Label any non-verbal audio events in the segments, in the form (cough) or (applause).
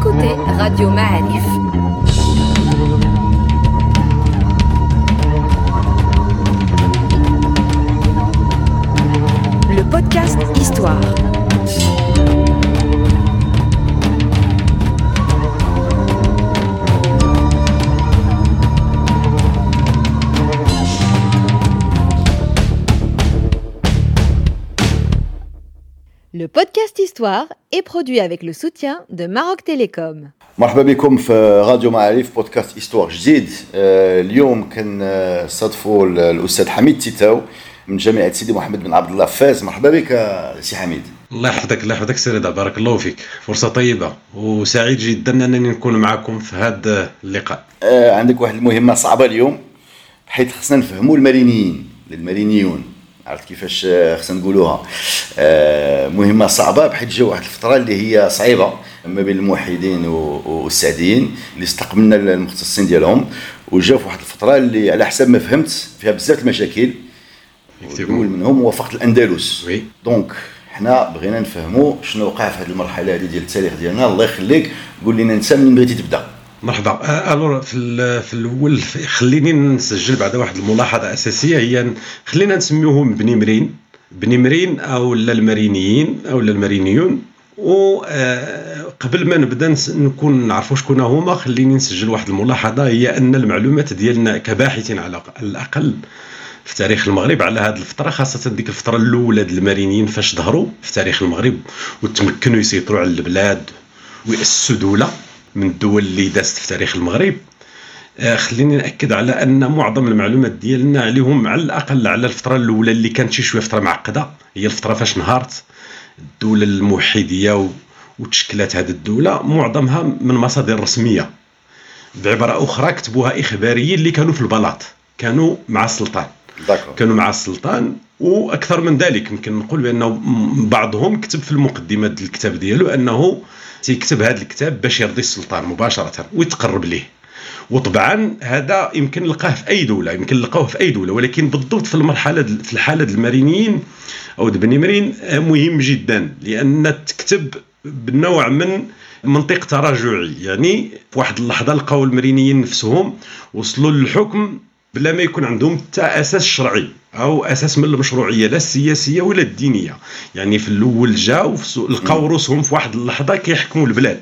écoutez Radio Ma'arif. Le podcast Histoire. Histoire est produit avec le soutien de Maroc Télécom. مرحبا بكم في راديو معارف بودكاست Histoire جديد. آه، اليوم كنصادفوا الأستاذ حميد تيتاو من جامعة سيدي محمد بن عبد الله فاس مرحبا بك آه، سي حميد. الله يحفظك الله يحفظك سي رضا بارك الله فيك. فرصة طيبة وسعيد جدا أنني نكون معكم في هذا اللقاء. آه، عندك واحد المهمة صعبة اليوم حيث خصنا نفهموا المارينيين المارينيون عرفت كيفاش خصنا نقولوها. آه، مهمة صعبة بحيث جاو واحد الفترة اللي هي صعيبة ما بين الموحدين والسعديين اللي استقبلنا المختصين ديالهم وجاو في واحد الفترة اللي على حسب ما فهمت فيها بزاف المشاكل. الأول منهم هو فقد الأندلس. Oui. Donc حنا بغينا نفهموا شنو وقع في هذه المرحلة هذه ديال التاريخ ديالنا. الله يخليك قول لنا أنت منين بغيتي تبدأ. مرحبا. آه، alors في في الأول خليني نسجل بعد واحد الملاحظة أساسية. هي خلينا نسميوهم بني مرين. بني مرين أو لا المارينيين أو لا المارينيون. وقبل ما نبدأ نكون نعرفوا شكون هما خليني نسجل واحد الملاحظة. هي أن المعلومات ديالنا كباحثين على الأقل في تاريخ المغرب على هذه الفترة خاصة ديك الفترة الأولى ديال المارينيين فاش ظهروا في تاريخ المغرب وتمكنوا يسيطروا على البلاد ويأسسوا دولة. من الدول اللي دازت في تاريخ المغرب. آه، خليني نأكد على أن معظم المعلومات ديالنا عليهم على الأقل على الفترة الأولى اللي كانت شي شوية فترة معقدة. هي الفترة فاش نهارت الدولة الموحدية و- وتشكلت هذه الدولة معظمها من مصادر رسمية. بعبارة أخرى كتبوها إخباريين اللي كانوا في البلاط. كانوا مع السلطان. داكور. كانوا مع السلطان وأكثر من ذلك. يمكن نقول بأنه بعضهم كتب في المقدمة الكتاب ديالو أنه تيكتب هذا الكتاب باش يرضي السلطان مباشرة ويتقرب ليه. وطبعا هذا يمكن نلقاه في أي دولة يمكن نلقاوه في أي دولة ولكن بالضبط في المرحلة في الحالة المارينيين أو بني مرين آه، مهم جدا لأن تكتب بنوع من منطق تراجعي. يعني في واحد اللحظة لقاو المرينيين نفسهم وصلوا للحكم بلا ما يكون عندهم حتى أساس شرعي أو أساس من المشروعية لا السياسية ولا الدينية. يعني في الأول سو- لقاو روسهم في واحد اللحظة كيحكموا البلاد.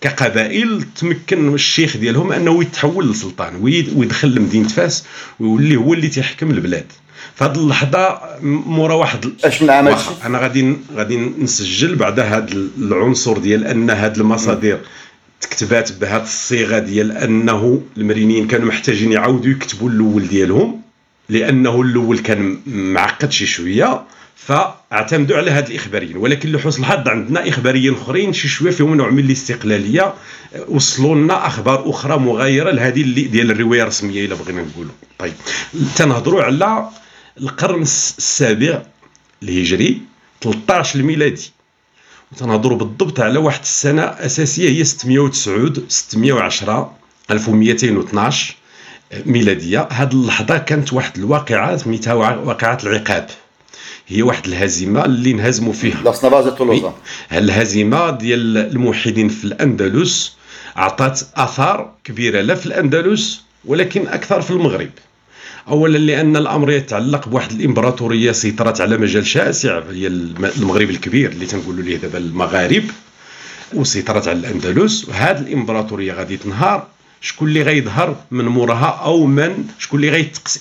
كقبائل تمكن الشيخ ديالهم أنه يتحول لسلطان ويد- ويدخل لمدينة فاس ويولي هو اللي تيحكم البلاد. في هذه اللحظة مورا واحد أش من عام؟ أنا غادي غادي نسجل بعد هذا العنصر ديال أن هذه المصادر تكتبات بهذه الصيغة ديال أنه المرينيين كانوا محتاجين يعاودوا يكتبوا الأول ديالهم لأنه الأول كان معقد شي شوية فاعتمدوا على هاد الإخباريين. ولكن لحسن الحظ عندنا إخباريين أخرين شي شوية فيهم نوع من الاستقلالية وصلوا لنا أخبار أخرى مغايرة لهذه اللي ديال الرواية الرسمية إلا بغينا نقولوا. طيب تنهضروا على القرن الس- السابع الهجري 13 الميلادي. وتنهضروا بالضبط على واحد السنة أساسية هي 609 610 1212 ميلادية. هذه اللحظة كانت واحد الواقعة سميتها واقعة العقاب. هي واحد الهزيمة اللي انهزموا فيها. تولوزا الهزيمه ديال الموحدين في الأندلس اعطت آثار كبيرة لا في الأندلس ولكن أكثر في المغرب. اولا لأن الأمر يتعلق بواحد الإمبراطورية سيطرت على مجال شاسع هي الم- المغرب الكبير اللي تنقولوا ليه دابا المغارب وسيطرت على الأندلس. وهذه الإمبراطورية غادي تنهار. شكون اللي غيظهر من موراها أو من شكون اللي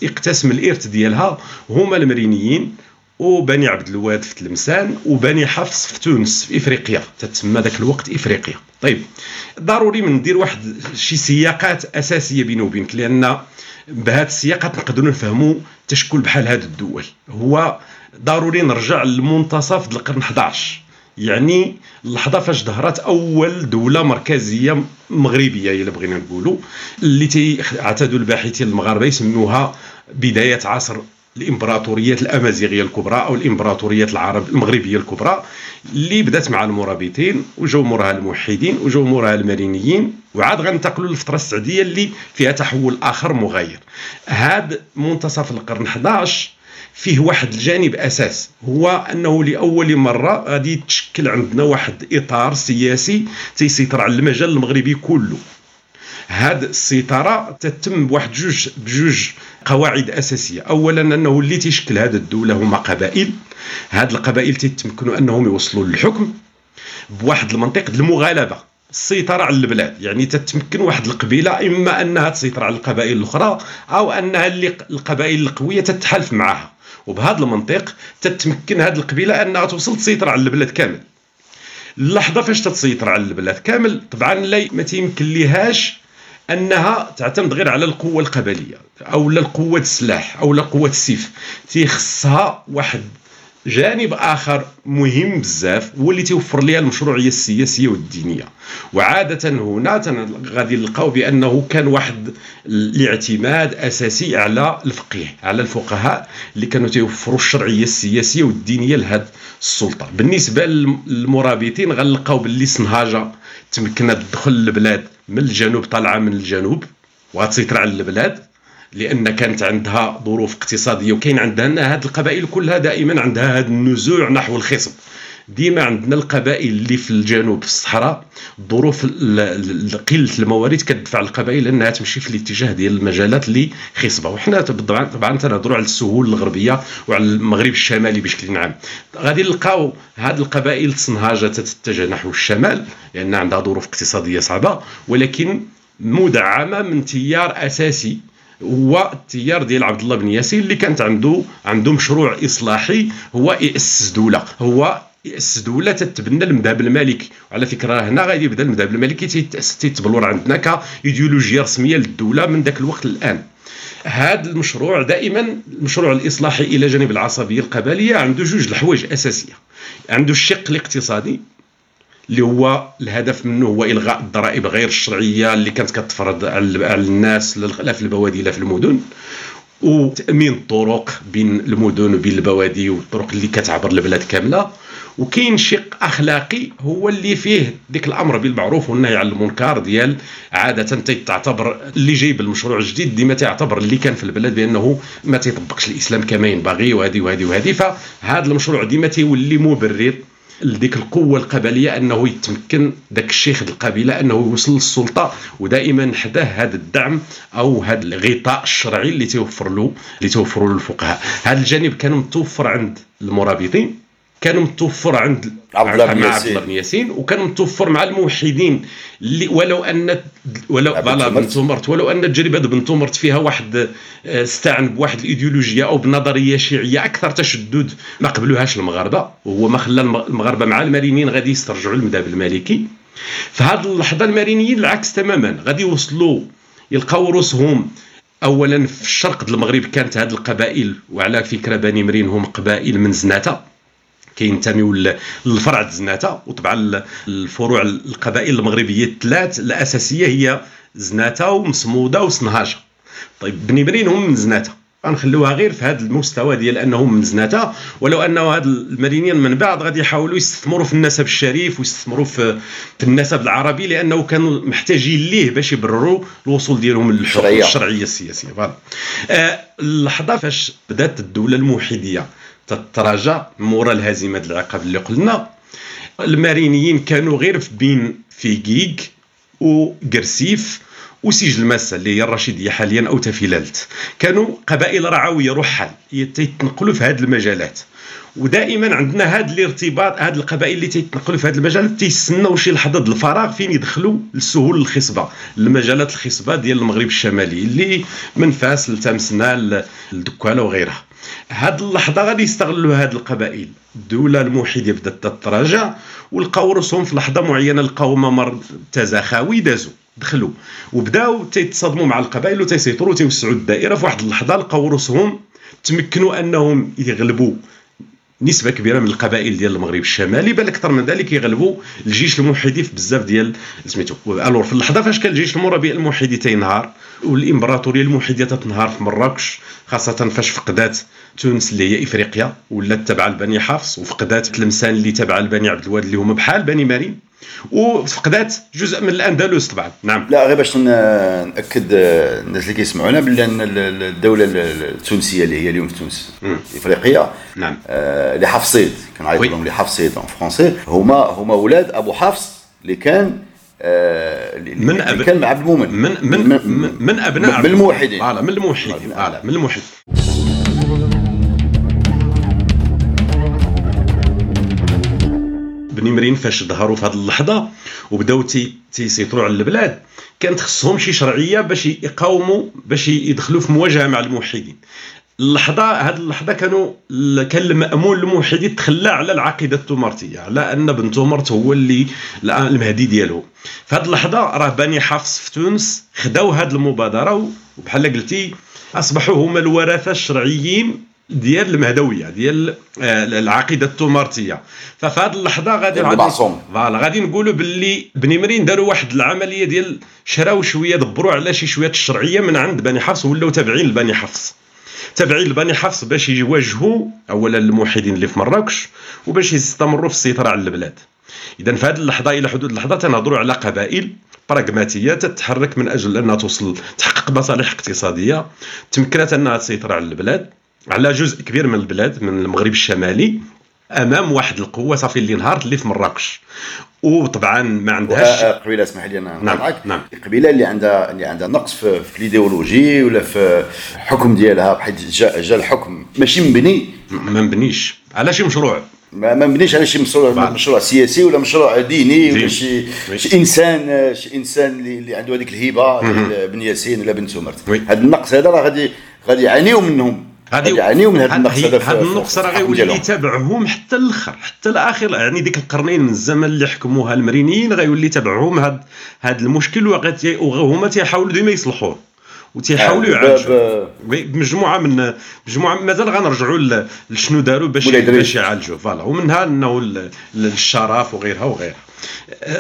غيقتسم الإرث ديالها هما المرينيين وبني عبد الواد في تلمسان وبني حفص في تونس في إفريقيا. تتسمى ذاك الوقت إفريقيا. طيب ضروري من ندير واحد شي سياقات أساسية بيني وبينك لأن بهذه السياقات نقدروا نفهموا تشكل بحال هذه الدول. هو ضروري نرجع لمنتصف القرن 11 يعني اللحظة فاش ظهرت أول دولة مركزية مغربية إلا بغينا نقولوا اللي اعتادوا الباحثين المغاربة يسموها بداية عصر الامبراطوريات الأمازيغية الكبرى أو الامبراطوريات العرب المغربية الكبرى اللي بدات مع المرابطين وجاو موراها الموحدين وجاو موراها المارينيين وعاد غننتقلوا للفترة السعديه اللي فيها تحول آخر مغاير. هاد منتصف القرن 11 فيه واحد الجانب أساس هو أنه لأول مرة غادي يتشكل عندنا واحد إطار سياسي تيسيطر على المجال المغربي كله. هاد السيطرة تتم بواحد جوج بجوج قواعد أساسية. اولا أنه اللي تيشكل هذه الدولة هما قبائل. هاد القبائل تيتمكنوا أنهم يوصلوا للحكم بواحد المنطق المغالبة السيطرة على البلاد. يعني تتمكن واحد القبيلة إما أنها تسيطر على القبائل الأخرى أو أنها اللي القبائل القوية تتحالف معها. وبهذا المنطق تتمكن هذه القبيلة أنها توصل تسيطر على البلاد كامل. اللحظة فاش تتسيطر على البلاد كامل طبعا لا ما تيمكن ليهاش أنها تعتمد غير على القوة القبلية أو لا القوة السلاح أو لا قوة السيف. تيخصها واحد جانب آخر مهم بزاف هو اللي توفر لها المشروعية السياسية والدينية. وعادة هنا غادي نلقاو بأنه كان واحد الاعتماد أساسي على الفقيه على الفقهاء اللي كانوا توفروا الشرعية السياسية والدينية لهذه السلطة. بالنسبة للمرابطين غنلقاو باللي سنهاجه تمكنت تدخل البلاد من الجنوب طالعه من الجنوب وغتسيطر على البلاد لأن كانت عندها ظروف اقتصادية وكاين عندها هذه القبائل كلها دائما عندها هذا النزوع نحو الخصم. ديما عندنا القبائل اللي في الجنوب في الصحراء ظروف قلة الموارد كتدفع القبائل إنها تمشي في الاتجاه ديال المجالات اللي خصبة. وحنا طبعا طبعا تنهضروا على السهول الغربية وعلى المغرب الشمالي بشكل عام. غادي نلقاو هذه القبائل تصنهاجه تتجه نحو الشمال لأن عندها ظروف اقتصادية صعبة ولكن مدعمة من تيار أساسي هو التيار ديال عبد الله بن ياسين اللي كانت عنده عنده مشروع إصلاحي هو ياسس دولة هو ياسس دوله تتبنى المذهب المالكي. وعلى فكرة هنا غادي يبدا المذهب المالكي تيتبلور عندنا كايديولوجيا رسمية للدولة من ذاك الوقت الان هذا المشروع دائما المشروع الإصلاحي إلى جانب العصبية القبلية عنده جوج الحوايج أساسية. عنده الشق الاقتصادي اللي هو الهدف منه هو إلغاء الضرائب غير الشرعية اللي كانت كتفرض على الناس لا في البوادي لا في المدن. وتأمين الطرق بين المدن وبين البوادي والطرق اللي كتعبر البلاد كاملة. وكاين شق أخلاقي هو اللي فيه ديك الأمر بالمعروف والنهي عن المنكر ديال عادة تعتبر اللي جايب المشروع الجديد ديما تعتبر اللي كان في البلاد بأنه ما تيطبقش الإسلام كما ينبغي وهذه وهذه وهذه. فهذا المشروع ديما تيولي مبرر لديك القوة القبلية أنه يتمكن ذاك الشيخ القبيلة أنه يوصل للسلطة ودائما حداه هذا الدعم أو هذا الغطاء الشرعي اللي توفر له اللي توفر له الفقهاء. هذا الجانب كان متوفر عند المرابطين. كان متوفر عند عبد الله بن ياسين. وكان متوفر مع الموحدين. اللي ولو أن ولو voilà بن تومرت ولو أن تجربه بن تومرت فيها واحد آه، استعن بواحد الايديولوجيا أو بنظرية شيعية أكثر تشدد ما قبلوهاش المغاربة وهو ما خلى المغاربة مع المارينيين غادي يسترجعوا المذهب المالكي. في هذه اللحظة المارينيين العكس تماما غادي يوصلوا يلقاو روسهم اولا في الشرق المغرب كانت هذه القبائل وعلى فكرة بني مرين هم قبائل من زناتة. كينتميو للفرع زناته وطبعا الفروع القبائل المغربية الثلاث الأساسية هي زناته ومسمودة وسنهاشه طيب بني برين هم من زناته. غنخلوها غير في هذا المستوى ديال أنهم من زناته. ولو انه هاد المدينيين من بعد غادي يحاولوا يستثمروا في النسب الشريف ويستثمروا في, في النسب العربي لأنه كانوا محتاجين ليه باش يبرروا الوصول ديالهم للحقوق الشرعية السياسية. Voilà. آه اللحظة فاش بدأت الدولة الموحدية تتراجع مورا الهزيمة العقاب اللي قلنا. المارينيين كانوا غير في بين فيكيك وقرسيف وسجلماسة اللي هي الرشيدية حاليا أو تفيلالت كانوا قبائل رعوية رحل يتنقلوا في هذه المجالات. ودائما عندنا هذا الارتباط هذه القبائل اللي تيتنقلوا في هذه المجالات تيستناو شي لحظة الفراغ فين يدخلوا للسهول الخصبة. المجالات الخصبة ديال المغرب الشمالي اللي من فاس لتمسنا لدكاله وغيرها. هاد اللحظة غادي يستغلوا هاد القبائل. الدولة الموحدة بدأت تتراجع ولقاو راسهم في لحظة معينة لقاو ممر تزاخاوي دازوا دخلوا وبداو تيتصادموا مع القبائل وتيسيطروا وتيوسعوا الدائرة. في واحد اللحظة لقاو راسهم تمكنوا أنهم يغلبوا نسبة كبيرة من القبائل ديال المغرب الشمالي بل أكثر من ذلك يغلبوا الجيش الموحدي في بزاف ديال سميتو. ألور في اللحظة فاش كان الجيش المرابي الموحدي تينهار والإمبراطورية الموحده تتنهار في مراكش خاصة فاش فقدات تونس اللي هي إفريقيا ولات تابعه لبني حفص وفقدات تلمسان اللي تابعه لبني عبد الواد اللي هما بحال بني مريم. وفقدات جزء من الاندلس طبعا نعم. لا غير باش نأكد الناس اللي كيسمعونا بلي الدولة التونسية اللي هي اليوم في تونس إفريقيا نعم. آه Hafsides كنعيط لهم les Hafsides en français هما هما أولاد أبو حفص اللي كان آه من أب... كان مع عبد المؤمن من من من, من أبناء من الموحدين آه من الموحدين آه من الموحدين بني مرين فاش ظهروا في هذه اللحظة وبداو تي تيسيطروا على البلاد. كانت خصهم شي شرعية باش يقاوموا باش يدخلوا في مواجهة مع الموحدين. اللحظة هذه اللحظة كانوا كان المأمون الموحدي تخلى على العقيدة التومرتيه على أن بن تومرت هو اللي المهدي ديالهم في هذه اللحظة راه بني حفص في تونس خداو هذه المبادرة وبحال قلتي أصبحوا هما الورثه الشرعيين ديال المهدوية ديال آه، العقيدة التومارتيه ففي هذه اللحظة غادي فوالا غادي نقولوا باللي بني مرين داروا واحد العملية ديال شراو شوية دبروا على شي شوية الشرعية من عند بني حفص ولاو تابعين لبني حفص. تابعين لبني حفص باش يواجهوا اولا الموحدين اللي في مراكش وباش يستمروا في السيطرة على البلاد. اذا في هذه اللحظة إلى حدود اللحظة تنهضروا على قبائل براغماتيه تتحرك من أجل أنها توصل تحقق مصالح اقتصادية تمكنت أنها تسيطر على البلاد. على جزء كبير من البلاد من المغرب الشمالي أمام واحد القوة صافي اللي انهارت اللي في مراكش. وطبعا ما عندهاش قبيلة اسمح لي أنا نعم نعم. القبيله اللي عندها اللي عندها نقص في, في الإيديولوجي ولا في الحكم ديالها بحيث جا, جا الحكم. ماشي مبني ما مبنيش على شي مشروع. ما ما مبنيش على شي مشروع مشروع سياسي ولا مشروع ديني ولا شي شي انسان شي إنسان اللي عنده هذيك الهبه بن ياسين ولا بن سمرت هذا النقص هذا راه غادي غادي يعانيو منهم. غادي يعانيو من هذا النقص هذا هذا النقص راه غيولي يتابعهم حتى الآخر حتى الآخر. يعني ديك القرنين من الزمن اللي حكموها المرينيين غيولي يتابعهم هذا هذا المشكل وهما تيحاولوا ديما يصلحوه وتيحاولوا يعالجوا. بمجموعة من مجموعه مازال غنرجعوا لشنو داروا باش باش يعالجوا. فوالا. ومنها إنه الشرف وغيرها وغيرها.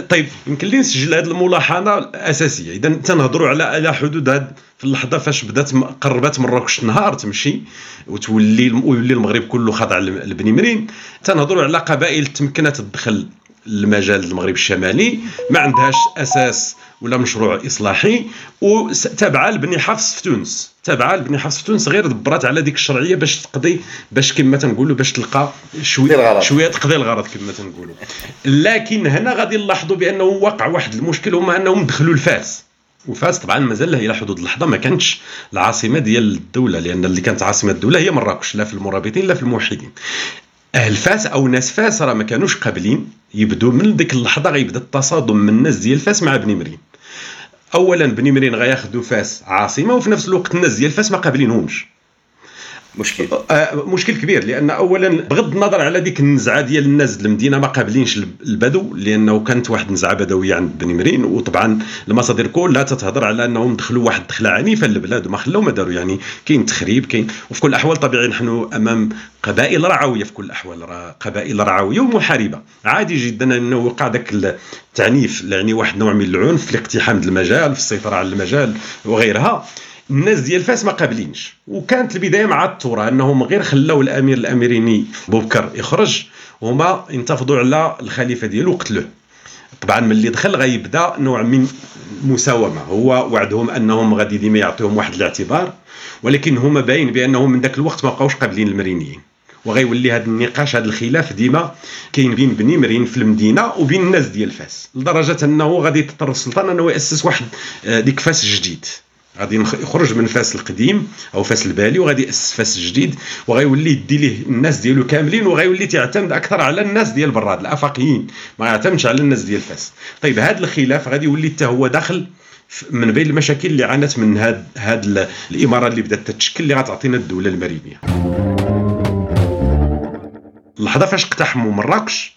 طيب يمكن لي نسجل هذه الملاحظة الأساسية. إذا تنهضروا على على حدود هذا في اللحظة فاش بدات قربت مراكش النهار تمشي وتولي ويولي المغرب كله خاضع لبني مرين تنهضروا على قبائل تمكنت تدخل المجال المغرب الشمالي ما عندهاش أساس ولا مشروع إصلاحي وتابعة لبني حفص في تونس. تابعة لبني حفص في تونس غير دبرات على ديك الشرعية باش تقضي باش كما تنقولوا باش تلقى شوية شوية تقضي الغرض كما تنقولوا. لكن هنا غادي نلاحظوا بأنه وقع واحد المشكل هما أنهم دخلوا لفاس وفاس طبعا مازال إلى حدود اللحظه ما كانتش العاصمة ديال الدولة لأن اللي كانت عاصمة الدولة هي مراكش لا في المرابطين لا في الموحدين. أهل فاس أو ناس فاس راه ما كانوش قابلين يبدو من ديك اللحظة غيبدا التصادم من الناس ديال فاس مع بني مرين. اولا بني مرين غياخذوا فاس عاصمة وفي نفس الوقت الناس ديال فاس ما قابلينهمش. مشكل. آه مشكل كبير لأن اولا بغض النظر على ديك النزعة ديال الناس المدينة ما قابلينش البدو لأنه كانت واحد النزعة بدوية عند بني مرين. وطبعا المصادر كلها تتهضر على أنهم دخلوا واحد الدخله عنيفة للبلاد وما خلاو ما داروا. يعني كاين تخريب كاين وفي كل الأحوال طبيعي نحن أمام قبائل رعوية في كل الأحوال قبائل رعوية ومحاربة. عادي جدا أنه وقع ذاك التعنيف يعني واحد نوع من العنف في اقتحام المجال في السيطرة على المجال وغيرها. الناس ديال فاس ما قابلينش. وكانت البداية مع الثوره إنهم غير خلاو الامير الأميريني بوبكر يخرج وهما انتفضوا على الخليفة ديالو وقتلوه. طبعا ملي دخل غيبدأ نوع من المساومه هو وعدهم أنهم غادي ديما يعطيهم واحد الاعتبار ولكن هما باين بأنهم من ذاك الوقت ما بقاوش قابلين المرينيين. وغيولي هذا النقاش هذا الخلاف ديما كاين بين بني مرين في المدينة وبين الناس ديال فاس. لدرجة أنه غادي يضطر السلطان أنه يأسس واحد آه، ديك فاس جديد. غادي يخرج من فاس القديم أو فاس البالي وغادي يأسس فاس جديد وغيولي يدي ليه الناس ديالو كاملين وغيولي تعتمد أكثر على الناس ديال برا د الأفاقيين. ما يعتمدش على الناس ديال فاس. طيب هذا الخلاف غادي يولي حتى هو داخل من بين المشاكل اللي عانت من هاد هاد الإمارة اللي بدأت تتشكل اللي غتعطينا الدولة المرينيه اللحظه فاش اقتحموا مراكش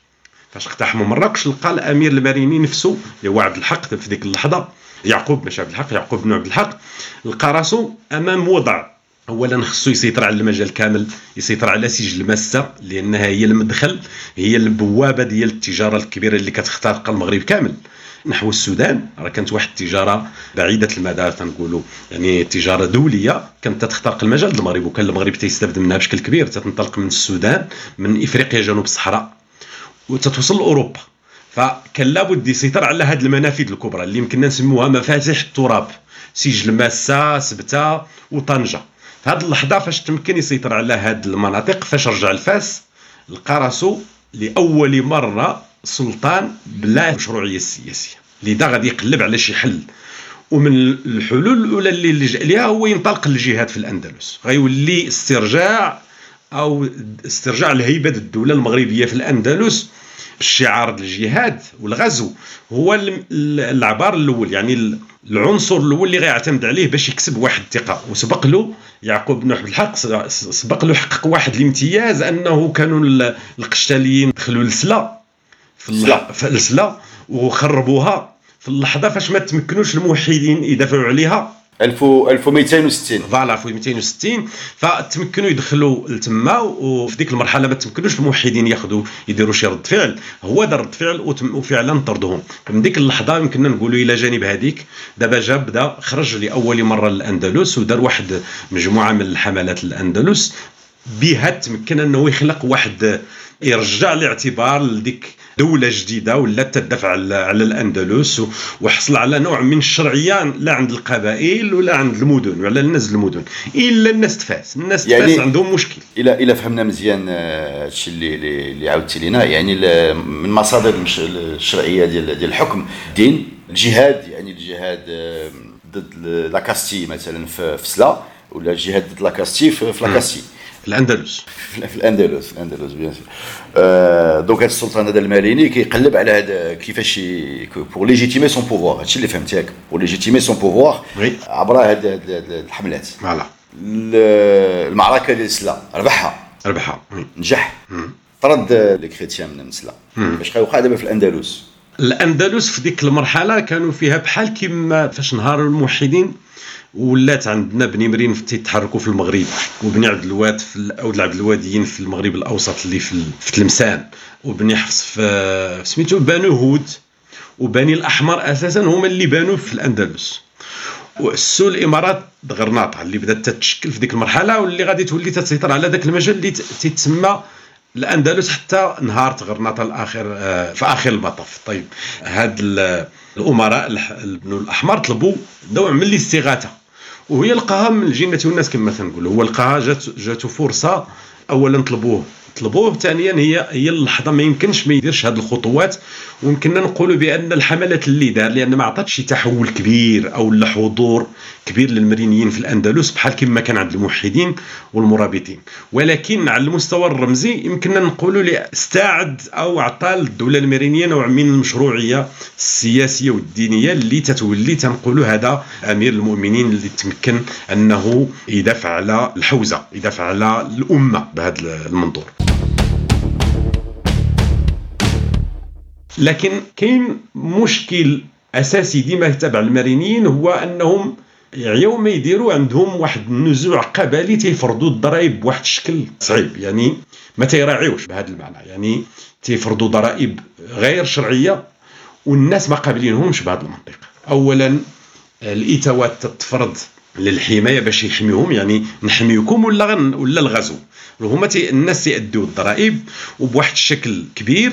فاش اقتحموا مراكش لقى الأمير المريني نفسه اللي هو عبد الحق في ديك اللحظة يعقوب ماشي عبد الحق يعقوب بن عبد الحق. لقى راسو أمام وضع. اولا خصو يسيطر على المجال كامل يسيطر على سجل الماسة لأنها هي المدخل هي البوابة ديال التجارة الكبيرة اللي كتخترق المغرب كامل. نحو السودان راه كانت واحد التجارة بعيدة المدى تنقولوا. يعني تجارة دولية كانت تخترق المجال المغرب وكان المغرب تيستافد منها بشكل كبير. تنطلق من السودان من إفريقيا جنوب الصحراء وتتوصل لأوروبا. فكان لابد يسيطر على هذه المنافذ الكبرى اللي يمكننا نسموها مفاتيح التراب سجل ماسة سبتة وطنجة. في هذه اللحظة فاش تمكن يسيطر على هذه المناطق فاش رجع الفاس لقى راسو لأول مرة سلطان بلا مشروعية سياسية لذا غادي يقلب على شي حل. ومن الحلول الأولى اللي لجا ليها هو ينطلق للجهاد في الأندلس. غيولي استرجاع أو استرجاع الهيبه الدولة المغربية في الأندلس بالشعار الجهاد والغزو هو العبار الأول يعني العنصر الأول اللي غيعتمد عليه باش يكسب واحد الثقة. وسبق له يعقوب بن عبد الحق سبق له حقق واحد الامتياز أنه كانوا القشتاليين دخلوا للسلا. في السلا وخربوها في اللحظة فاش ما تمكنوش الموحدين يدافعوا عليها. 1260 فوالا 1260 فتمكنوا يدخلوا لتما وفي ديك المرحلة ما تمكنوش الموحدين ياخذوا يديروا شي رد فعل. هو دار رد فعل وفعلا طردهم من ديك اللحظة يمكننا نقولوا إلى جانب هذيك. دابا جا بدا خرج لأول مرة للاندلس ودار واحد مجموعة من الحملات الأندلس. بها تمكن أنه يخلق واحد يرجع الاعتبار لديك دولة جديدة ولا تدفع على الأندلس وحصل على نوع من الشرعية لا عند القبائل ولا عند المدن ولا الناس المدن. إلا الناس تفاس. الناس يعني تفاس عندهم مشكل. إلا إلا فهمنا مزيان هادشي اللي اللي عاودتي لنا يعني من مصادر الشرعية ديال ديال الحكم الدين الجهاد. يعني الجهاد ضد la Castille مثلا في سلا ولا الجهاد ضد la Castille في la Castille الأندلس. في الأندلس الأندلس bien sûr donc هذا السلطان هذا المريني كيقلب على هذا كيفاش pour légitimer son pouvoir هادشي اللي فهمت ياك. Pour légitimer son pouvoir عبر هاد الحملات. Voilà المعركة ديال السلا ربحها. ربحها. نجح. طرد les chrétiens من السلا باش كيوقع دابا في الأندلس. الأندلس في ديك المرحلة كانوا فيها بحال كيما فاش انهار الموحدين ولات عندنا بني مرين تيتحركوا في المغرب وبني عبد الواد في أو عبد الواديين في المغرب الأوسط اللي في, في تلمسان وبني حفص في سميتو بنو هود وبني الأحمر أساسا هما اللي بانوا في الأندلس. وأسسوا الإمارات غرناطه اللي بدات تتشكل في ديك المرحلة واللي غادي تولي تسيطر على ذاك المجال اللي تيتسمى الأندلس حتى نهار غرناطه الآخر آه، في آخر المطاف. طيب هاد الأمراء البنو الأحمر طلبوا نوع من الاستغاثة. وهي لقاها من الجنه والناس كما تنقول هو لقاها جات جاتو فرصة اولا طلبوه. طلبوه ثانيا هي هي اللحظة ما يمكنش ما يديرش هذه الخطوات. ويمكننا نقولوا بأن الحملات اللي دار لأن ما عطاتش شي تحول كبير أو لا حضور كبير للمرينيين في الأندلس بحال كما كان عند الموحدين والمرابطين. ولكن على المستوى الرمزي يمكننا نقولوا استعد أو عطى الدولة المرينية نوع من المشروعية السياسية والدينية اللي تتولي تنقولوا هذا أمير المؤمنين اللي تمكن أنه يدافع على الحوزة يدافع على الأمة بهذا المنظور. لكن كاين مشكل أساسي ديما تبع المارينيين هو أنهم يوم يديروا عندهم واحد النزوع قبلي تيفرضوا الضرائب بواحد الشكل صعيب. يعني ما تيراعيوش بهذا المعنى. يعني تيفرضوا ضرائب غير شرعية والناس ما قابلينهمش بهذا المنطق اولا الايتاوات تفرض للحماية باش يحميهم. يعني نحميكم ولا ولا الغزو. هما الناس تيأدوا الضرائب وبواحد الشكل كبير.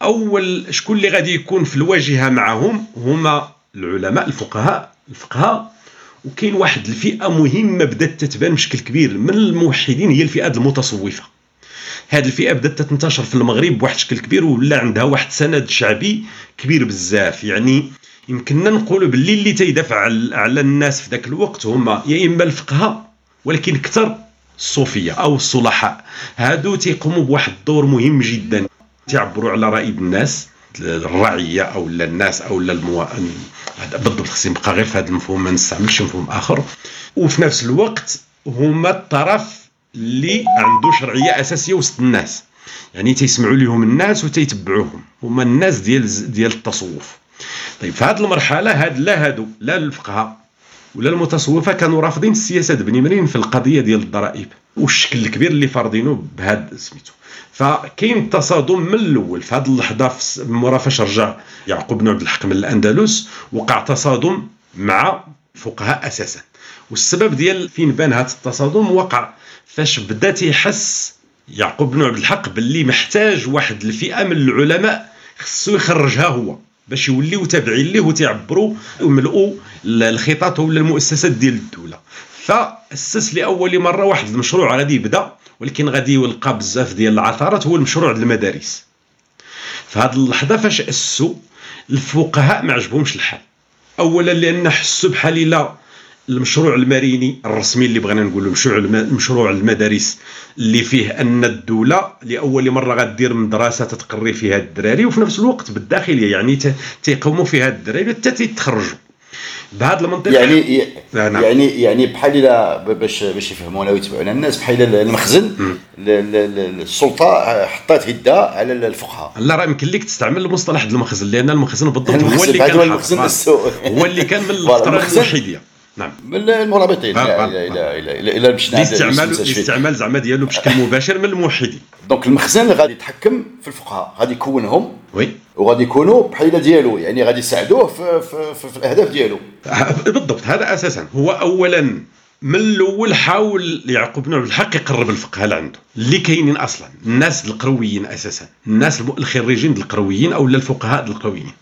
فاول شكون اللي غادي يكون في الواجهة معهم هما العلماء الفقهاء الفقهاء. وكاين واحد الفئة مهمة بدات تتبان بشكل كبير من الموحدين هي الفئة المتصوفة. هذه الفئة بدات تنتشر في المغرب بواحد الشكل كبير ولا عندها واحد سند شعبي كبير بزاف. يعني يمكننا نقولوا باللي اللي تيدافع على الناس في ذاك الوقت هما يا إما الفقهاء ولكن أكثر الصوفية أو الصلحاء. هادو تيقوموا بواحد الدور مهم جدا. تعبروا على رأي الناس الرعية أو الناس أو المو... بالضبط خصني نبقى غير في هذا المفهوم ما نستعملش مفهوم آخر. وفي نفس الوقت هما الطرف اللي عنده شرعية أساسية وسط الناس. يعني تيسمعوا لهم الناس وتيتبعوهم. هما الناس ديال ديال التصوف. طيب في هذه المرحلة هاد لا هادو لا الفقهاء ولا المتصوفة كانوا رافضين السياسة بن في القضية ديال الضرائب. والشكل الكبير اللي فارضينه بهذا سميتو. فكاين تصادم من الأول في هذه اللحظة مورا فاش رجع يعقوب بن عبد الحق من الاندلس وقع تصادم مع الفقهاء أساسا. والسبب ديال فين بان هذا التصادم وقع؟ فاش بدا تيحس يعقوب بن عبد الحق باللي محتاج واحد الفئة من العلماء خصو يخرجها هو باش يوليو تابعين ليه وتيعبروا ويملؤوا الخطط ولا المؤسسات ديال الدولة. فاسس لاول مرة واحد المشروع غادي يبدا ولكن غادي يلقى بزاف ديال العثرات هو المشروع ديال المدارس. هذه اللحظة فاش أسسوا الفقهاء ما عجبهمش الحال اولا لأن حسوا بحال إلا المشروع المريني الرسمي اللي بغينا نقولوا مشروع مشروع المدارس اللي فيه أن الدولة لأول مرة غدير مدرسة تتقري فيها الدراري وفي نفس الوقت بالداخلية يعني تيقوموا فيها الدراري حتى تيتخرجوا بهذا المنطق يعني نعم. يعني يعني بحال إلا باش باش يفهمونا ويتبعونا. الناس بحال المخزن السلطة حطات يدها على الفقهاء. لا راه يمكن لك تستعمل المصطلح المخزن لأن المخزن بالضبط هو اللي كان المخزن هو اللي كان من (laughs) الفترة الموحدية. نعم. من المرابطين. إلى إلى إلى إلى مشينا الاستعمال الاستعمال زعما ديالو بشكل (laughs) مباشر من الموحدين. donc المخزن اللي غادي يتحكم في الفقهاء. غادي يكونهم oui. وغادي يكونوا بحال ديالو. يعني غادي يساعدوه في, في, في, في الأهداف ديالو. بالضبط. هذا أساسا. هو اولا من الأول حاول يعقوب بن الحق يقرب الفقهاء لعنده اللي كاينين أصلا. الناس القرويين أساسا. الناس الخريجين القرويين أو الفقهاء القرويين.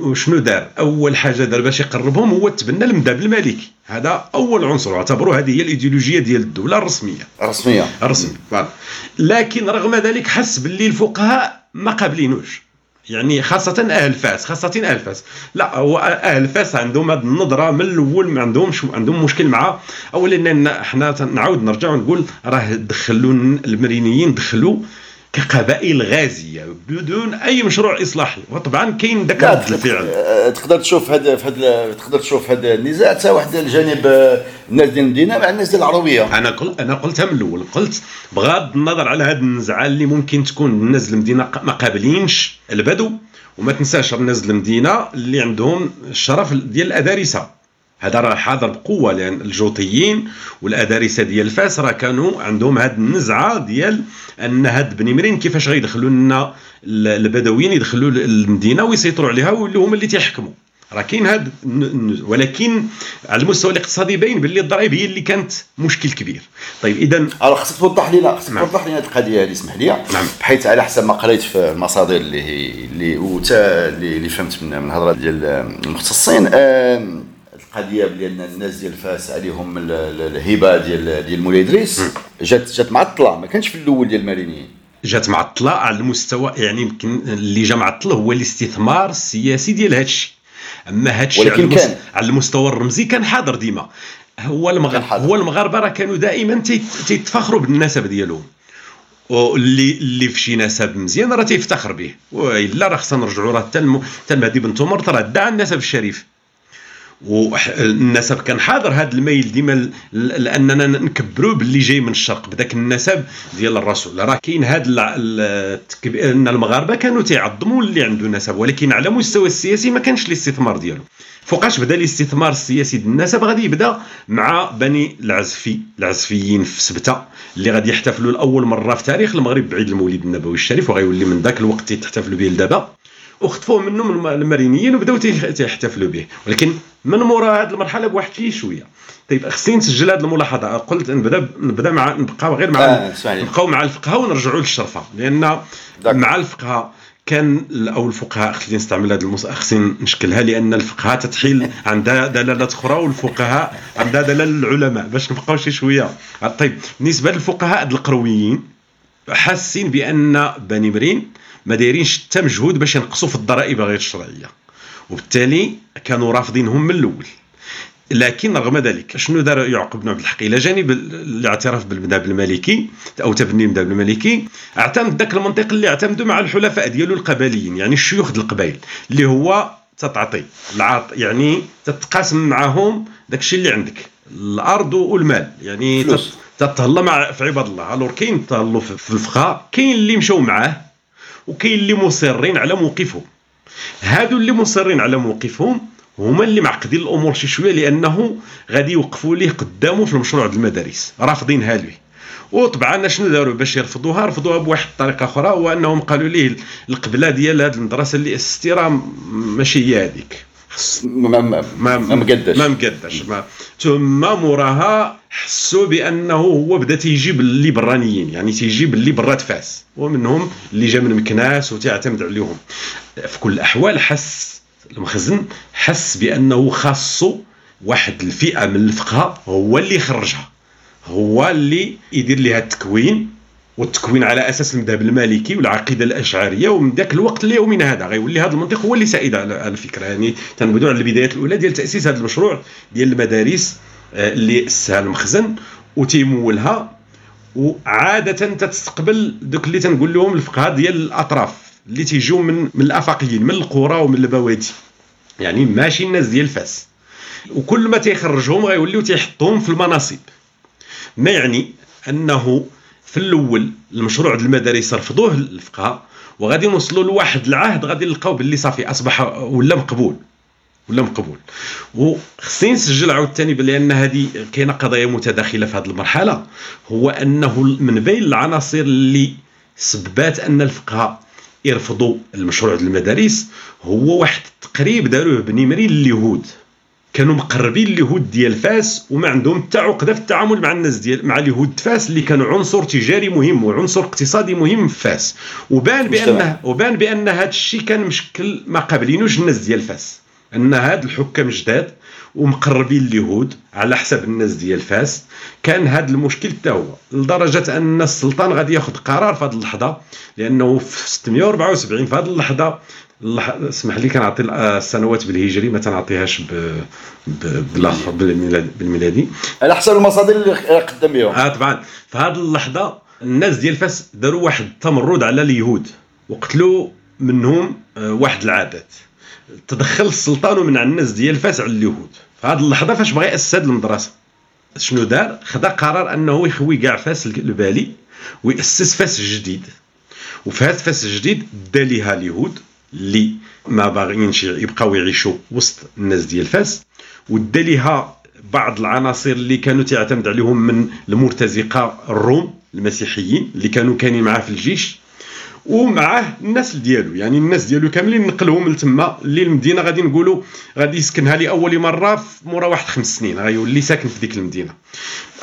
وشنو دار؟ أول حاجة دار باش يقربهم هو تبنى المذهب المالكي هذا أول عنصر اعتبروه هذه هي الإيديولوجية ديال الدولة الرسمية. الرسميه الرسميه لكن رغم ذلك حس باللي الفقهاء ما قابلينوش. يعني خاصة أهل فاس خاصة أهل فاس. لا هو أهل فاس عندهم هذه النظرة من الأول ما عندهمش عندهم مشكل مع أولا أن إحنا نعاود نرجع ونقول راه دخلوا المرينيين دخلوا كقبائل غازيه بدون أي مشروع اصلاحي وطبعا كاين ذاك الفعل أه، تقدر تشوف هذا في هذا تقدر تشوف هذا النزاع. حتى واحد الجانب أه، الناس ديال المدينة مع الناس ديال العربية. أنا قلت أنا قلتها من الأول. قلت بغض النظر على هذه النزعة اللي ممكن تكون الناس ديال المدينة ما قابلينش البدو. وما تنساش الناس ديال المدينة اللي عندهم الشرف ديال الأدارسة. هذا راه حاضر بقوة لأن الجوطيين والأدارسة ديال فاس راه كانوا عندهم هذه النزعة ديال أن هاد بني مرين كيفاش غيدخلوا لنا البدويين يدخلوا المدينة ويسيطروا عليها ويولوا هما اللي تيحكموا راه كاين هاد ولكن على المستوى الاقتصادي باين باللي الضرائب هي اللي كانت مشكل كبير طيب إذا راه خصك توضح لنا خصك نعم. توضح لنا هذه القضية هذه اسمح لي نعم. بحيث على حسب ما قريت في المصادر اللي هي اللي وتا اللي فهمت من من هضره ديال المختصين آه القضية بان الناس ديال فاس عليهم الهبة ديال ديال مولاي إدريس جات جات معطله ما كانش في الأول ديال المارينيين جات معطله على المستوى يعني يمكن اللي جا معطل هو الاستثمار السياسي ديال هذا الشيء. أما هذا الشيء على, كان. على المستوى الرمزي كان حاضر ديما. هو المغرب هو المغاربة راه كانوا دائما تيتفاخروا بالنسب ديالهم. واللي اللي في شي نسب مزيان راه تيفتخر به. والا راه خصنا نرجعوا راه حتى المهدي بن تمر راه دعا النسب الشريف. والنسب كان حاضر هذا الميل ديما لأننا نكبروا باللي جاي من الشرق. بداك النسب ديال الرسول. راه كاين هذا إن المغاربة كانوا تيعظموا اللي عنده نسب ولكن على مستوى السياسي ما كانش الاستثمار ديالو. فوقاش بدا الاستثمار السياسي ديال النسب؟ غادي يبدا مع بني العزفي. العزفيين في سبتة اللي غادي يحتفلوا لأول مرة في تاريخ المغرب بعيد المولد النبوي الشريف وغيولي من ذاك الوقت تحتفلوا به لدابا. وخطفوه منه من المارينيين وبداو تيحتفلوا به. ولكن من مورا هذه المرحلة بواحد شي شوية. طيب خصني نسجل هذه الملاحظة. قلت نبدا نبدا مع نبقاو غير مع آه نبقاو مع الفقهاء ونرجعوا للشرفة. لأن مع الفقهاء كان أو الفقهاء خلينا نستعمل هذه المص... خصني نشكلها لأن الفقهاء تتحيل عندها دلالات أخرى والفقهاء عندها دلالة العلماء باش نبقاو شي شوية. طيب بالنسبة للفقهاء القرويين حاسين بأن بني مرين ما دايرينش حتى مجهود باش ينقصوا في الضرائب غير الشرعية. وبالتالي كانوا رافضينهم من الأول. لكن رغم ذلك شنو دار يعقوب بن عبد الحق؟ إلى جانب الاعتراف بالمذهب المالكي أو تبني المذهب المالكي اعتمد ذاك المنطق اللي اعتمدوا مع الحلفاء ديالو القبليين يعني الشيوخ ديال القبائل اللي هو تتعطي العط يعني تتقاسم معاهم داك الشيء اللي عندك الأرض والمال. يعني تتهلا مع في عباد الله. الور كاين تهلوا في الفقهاء كاين اللي مشاو معاه. وكاين اللي مصرين على موقفهم. هادو اللي مصرين على موقفهم هما اللي معقدين الأمور شي شوية لأنه غادي يوقفوا ليه قدامه في المشروع ديال المدارس. رافضينها له وطبعا شنو داروا باش يرفضوها؟ رفضوها بواحد الطريقة أخرى هو انهم قالوا ليه القبلة ديال هذه المدرسة اللي اسستي راه ماشي هي هذيك. ما ما ما مقداش ما مقداش ما ثم موراها حسوا بأنه هو بدأ تيجيب اللي برانيين يعني تيجيب اللي برات فاس ومنهم اللي جا من مكناس وتعتمد عليهم. في كل الأحوال حس المخزن حس بأنه خاصو واحد الفئة من الفقهاء هو اللي يخرجها هو اللي يدير لها التكوين. والتكوين على أساس المذهب المالكي والعقيدة الاشعريه ومن ذاك الوقت اليومنا هذا غيولي هذا المنطق هو اللي سائد على الفكرة. يعني تنبدو على البدايات الأولى ديال تأسيس هذا المشروع ديال المدارس آه، اللي أسسها المخزن وتيمولها وعادة تتستقبل دوك اللي تنقول لهم الفقهاء ديال الأطراف اللي تيجيو من من الأفاقيين من القرى ومن البوادي. يعني ماشي الناس ديال فاس وكل ما تيخرجهم غيوليو تيحطوهم في المناصب. ما يعني أنه في الأول المشروع المدارس رفضوه الفقهاء وغادي نوصلوا لواحد العهد غادي نلقاو باللي صافي أصبح ولا مقبول ولا مقبول. وخصني نسجل عاوتاني بلي أن هذه كاينة قضايا متداخلة في هذه المرحلة هو أنه من بين العناصر اللي سببات أن الفقهاء يرفضوا المشروع المدارس هو واحد التقريب داروه بني مرين لليهود كانوا مقربين اليهود ديال فاس وما عندهم حتى عقدة في التعامل مع الناس ديال مع اليهود فاس اللي كانوا عنصر تجاري مهم وعنصر اقتصادي مهم في فاس. وبان بان وبان بأن هذا الشيء كان مشكل ما قابلينوش الناس ديال فاس. أن هاد الحكام جداد ومقربين اليهود على حسب الناس ديال فاس. كان هذا المشكل حتى هو لدرجة أن السلطان غادي ياخذ قرار في هذه اللحظة لأنه في 674 في هذه اللحظة اسمح لي كنعطي السنوات بالهجري ما تنعطيهاش بالاخر بالميلادي. على حسب المصادر اللي قدم بهم آه طبعا. في هذه اللحظة الناس ديال فاس داروا واحد التمرد على اليهود وقتلوا منهم آه، واحد العادات تدخل السلطان من الناس ديال فاس على اليهود. في هذه اللحظة فاش بغى ياسس هذه المدرسة. شنو دار؟ خدا قرار أنه يخوي كاع فاس البالي ويأسس فاس جديد. وفي هذا فاس الجديد دا ليها اليهود. اللي ما باغيينش يبقاو يعيشوا وسط الناس ديال فاس. ودا ليها بعض العناصر اللي كانوا تعتمد عليهم من المرتزقة الروم المسيحيين اللي كانوا كاينين معاه في الجيش. ومعاه الناس ديالو يعني الناس ديالو كاملين نقلهم لتما اللي المدينة غادي نقولوا غادي يسكنها لأول مرة في مورا واحد خمس سنين. غيولي ساكن في ديك المدينة.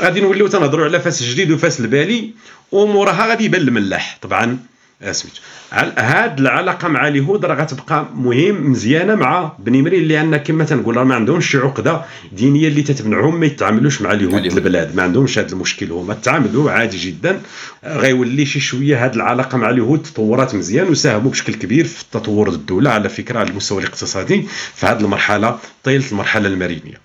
غادي نوليو تنهضروا على فاس جديد وفاس البالي. وموراها غادي يبان الملاح طبعا. سميتو هاد العلاقة مع اليهود راه غتبقى مهم مزيانة مع بني مرين لأن كما تنقول راه ما عندهمش شي عقدة دينية اللي تتمنعهم ما يتعاملوش مع اليهود البلاد. ما عندهمش هذا المشكل هما تعاملوا عادي جدا. غيولي شي شوية هاد العلاقة مع اليهود تطورات مزيان وساهموا بشكل كبير في تطور الدولة على فكرة على المستوى الاقتصادي في هذه المرحلة طيلة المرحلة المرينية.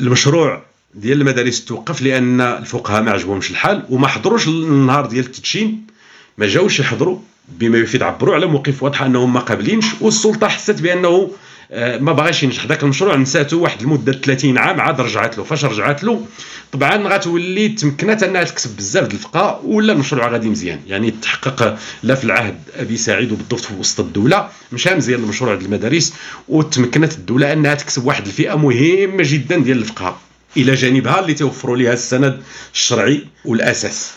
المشروع ديال المدارس توقف لأن الفقهاء ما عجبهمش الحال وما حضروش النهار ديال التدشين. ما جاوش يحضروا بما يفيد عبروا على موقف واضح أنهم ما قابلينش والسلطة حست بأنه آه، ما بغاش ينجح. ذاك المشروع نساتو واحد المدة 30 عام عاد رجعت له. فاش رجعت له طبعا غتولي تمكنت أنها تكسب بزاف ديال الفقهاء ولا المشروع غادي مزيان. يعني تحقق لا في العهد أبي سعيد وبالضبط في وسط الدولة مشى مزيان المشروع ديال المدارس وتمكنت الدولة أنها تكسب واحد الفئة مهمة جدا ديال الفقهاء. إلى جانبها اللي توفروا لها السند الشرعي والأساس.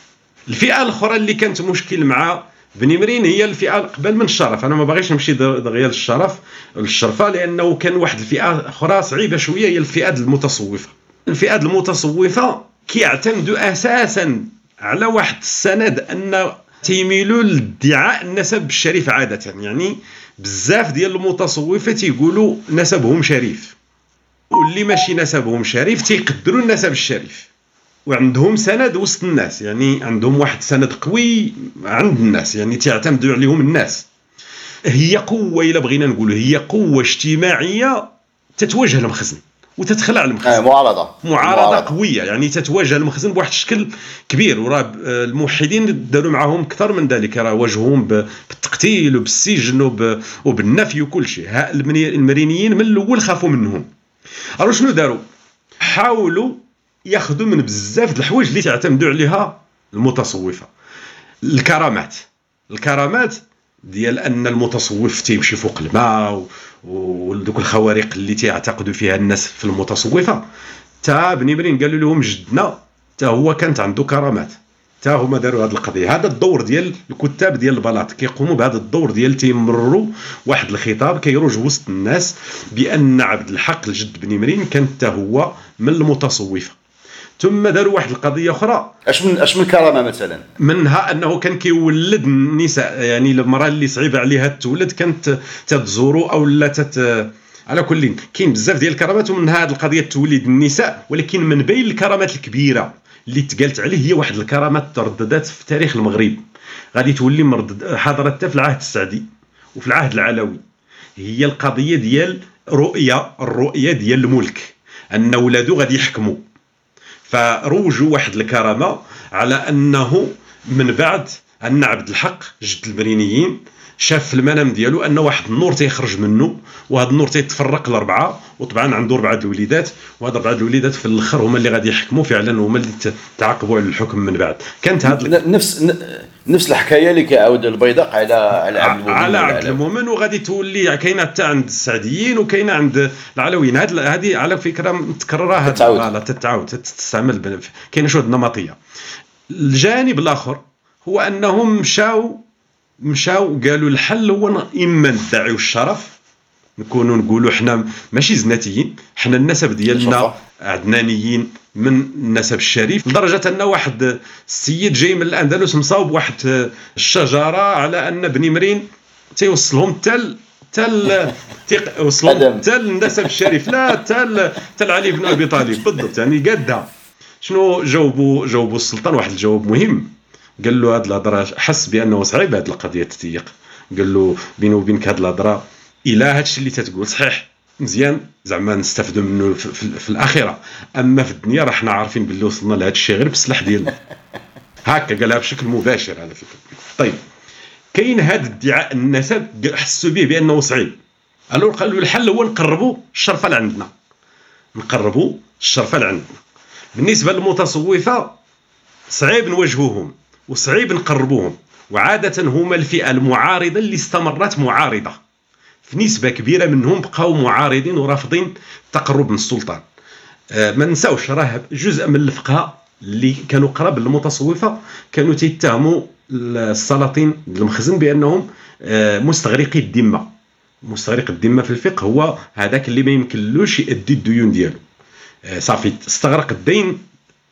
الفئة الأخرى اللي كانت مشكل مع بني مرين هي الفئة قبل من الشرف. أنا ما باغيش نمشي دغيا للشرف للشرفة لأنه كان واحد الفئة أخرى صعيبة شوية هي الفئات المتصوفة. الفئات المتصوفة كيعتمدوا أساسا على واحد السند أن تيميلوا لادعاء النسب الشريف عادة. يعني بزاف ديال المتصوفة تيقولوا نسبهم شريف. واللي ماشي نسبهم شريف تيقدروا النسب الشريف. وعندهم سند وسط الناس يعني عندهم واحد سند قوي عند الناس يعني تعتمدوا عليهم الناس. هي قوة إلا بغينا نقولوا هي قوة اجتماعية تتواجه المخزن وتتخلع المخزن. آه معارضة. معارضة معارضة. قوية يعني تتواجه المخزن بواحد الشكل كبير. وراه الموحدين داروا معهم أكثر من ذلك راه واجهوهم بالتقتيل وبالسجن وبالنفي وكل شيء. المرينيين من الأول خافوا منهم. ألو شنو داروا؟ حاولوا ياخذوا من بزاف الحوايج اللي تعتمدوا عليها المتصوفة. الكرامات. الكرامات ديال أن المتصوف تيمشي فوق الماء ودوك الخوارق اللي تيعتقدوا فيها الناس في المتصوفة. تا مرين قالوا لهم جدنا تا هو كانت عنده كرامات. حتى هما داروا هذه القضية. هذا الدور ديال الكتاب ديال البلاط كيقوموا بهذا الدور ديال تيمرروا واحد الخطاب كيروج وسط الناس بأن عبد الحق الجد بن مرين كان حتى هو من المتصوفة. ثم داروا واحد القضية أخرى. أش من أش من كرامة مثلا؟ منها أنه كان كيولد النساء يعني المرأة اللي صعيب عليها تولد كانت تتزورو أو لا تت على كل كاين بزاف ديال الكرامات ومنها هذه القضية توليد النساء ولكن من بين الكرامات الكبيرة اللي تقالت عليه هي واحد الكرامات ترددات في تاريخ المغرب. غادي تولي مردد حضرت حتى في العهد السعدي وفي العهد العلوي. هي القضية ديال رؤيه الرؤية ديال الملك أن ولادو غادي يحكموا. فروجوا واحد الكرامة على أنه من بعد أن عبد الحق جد المرينيين شاف في المنام ديالو أن واحد النور تيخرج منه وهذا النور تيتفرق لاربعه وطبعا عنده أربعة الوليدات وهاد أربعة الوليدات في الأخر هما اللي غادي يحكموا فعلا هما اللي تعاقبوا على الحكم من بعد. كانت هاد نفس نفس الحكاية اللي كيعاود البيضاق على على عبد المؤمن على عبد المؤمن وغادي تولي كاينة حتى عند السعديين وكاينة عند العلويين. هذه على فكرة متكررة هذه تتعاود. تستعمل كاينة شوية نمطيه الجانب الآخر هو أنهم مشاو مشاو قالوا الحل هو إما ندعيو الشرف نكونوا نقولوا حنا ماشي زناتيين حنا النسب ديالنا عدنانيين من النسب الشريف لدرجة أن واحد السيد جاي من الأندلس مصاوب واحد الشجرة على أن بني مرين تيوصلهم حتى تل (laughs) وصلهم حتى النسب الشريف لا حتى حتى علي بن أبي طالب. بالضبط يعني قادها شنو جاوبوا جاوبوا السلطان؟ واحد الجواب مهم. قال له هاد الهضرة حس بأنه صعيب هاد القضية تتيق. قال له بيني وبينك هاد الهضرة إلى هادشي اللي تتقول صحيح. مزيان. زعما نستافدوا منه في, في, في الاخره أما في الدنيا راه حنا عارفين باللي وصلنا لهذا الشيء غير بالسلاح ديالنا. هكا قالها بشكل مباشر على فكرة. طيب. كاين هذا ادعاء النسب حسوا به بأنه صعيب. ألو قالوا الحل هو نقربوا الشرفة لعندنا. نقربوا الشرفة لعندنا. بالنسبة للمتصوفة صعيب نواجهوهم. وصعيب نقربوهم. وعادة هما الفئة المعارضة اللي استمرت معارضة. في نسبة كبيرة منهم بقاو معارضين ورافضين التقرب من السلطان. آه، ما نساوش راه جزء من الفقهاء اللي كانوا قراب للمتصوفة كانوا تيتهموا السلاطين المخزن بأنهم آه، مستغرقي الذمة مستغرق الذمة في الفقه هو هذاك اللي ما يمكنلوش يؤدي الديون ديالو. آه، صافي استغرق الدين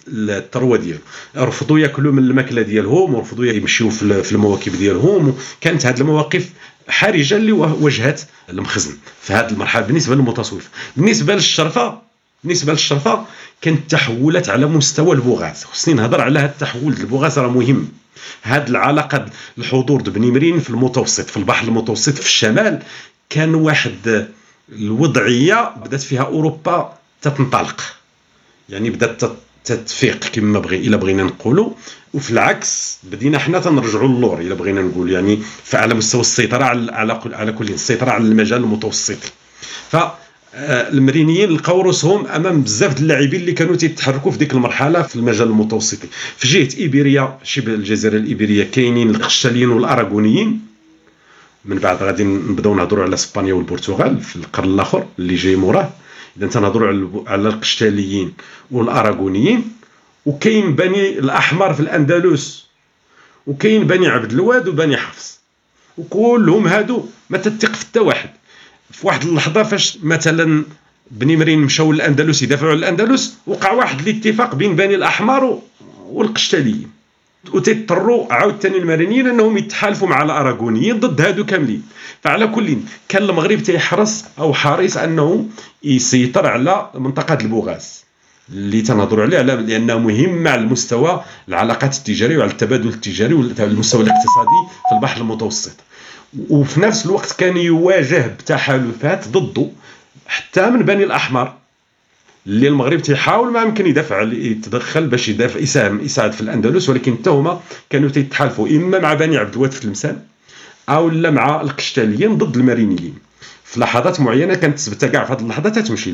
الثروه ديالو. رفضوا ياكلوا من الماكلة ديالهم ورفضوا يمشيو في المواكب ديالهم وكانت هذه المواقف حرجة اللي واجهت المخزن في هذه المرحلة بالنسبة للمتصوف. بالنسبة للشرفة بالنسبة للشرفة كانت تحولات على مستوى البغاث. خصني نهضر على هذا التحول. البغاث راه مهم. هذه العلاقة الحضور بن مرين في المتوسط في البحر المتوسط في الشمال كان واحد الوضعية بدأت فيها أوروبا تتنطلق. يعني بدأت تتفيق كما بغي إلا بغينا نقولوا وفي العكس بدينا حنا تنرجعوا للور إلا بغينا نقول يعني على مستوى السيطرة على على كل السيطره على المجال المتوسطي ف آه، المرينيين لقاو روسهم أمام بزاف د اللاعبين اللي كانوا تيتحركوا في ديك المرحلة في المجال المتوسطي في جهة إيبيريا شبه الجزيره الإيبيرية كاينين القشتاليين والأراغونيين. من بعد غادي نبداو نهضروا على إسبانيا والبرتغال في القرن الأخر اللي جاي موراه. اذا تنهضروا على القشتاليين والأراغونيين وكاين بني الأحمر في الأندلس وكاين بني عبد الواد وبني حفص وكلهم هادو ما تتق في حتى واحد. في واحد اللحظة فاش مثلا بني مرين مشاو للأندلس يدافعوا على الأندلس وقع واحد الاتفاق بين بني الأحمر والقشتاليين. وتضطروا عاوتاني المرينيين انهم يتحالفوا مع الاراغونيين ضد هادو كاملين. فعلى كل كان المغرب تيحرص أو حريص أنه يسيطر على منطقة البوغاز اللي تنهضروا عليه لأنها مهمة على المستوى العلاقات التجارية وعلى التبادل التجاري والمستوى الاقتصادي في البحر المتوسط. وفي نفس الوقت كان يواجه بتحالفات ضده حتى من بني الأحمر. اللي المغرب تيحاول ما يمكن يدافع يتدخل باش يدافع يساهم يساعد في الأندلس ولكن حتى هما كانوا تيتحالفوا إما مع بني عبد الواد في تلمسان أو لا مع القشتاليين ضد المارينيين. في لحظات معينة كانت ثبته كاع في هذه اللحظة تتمشي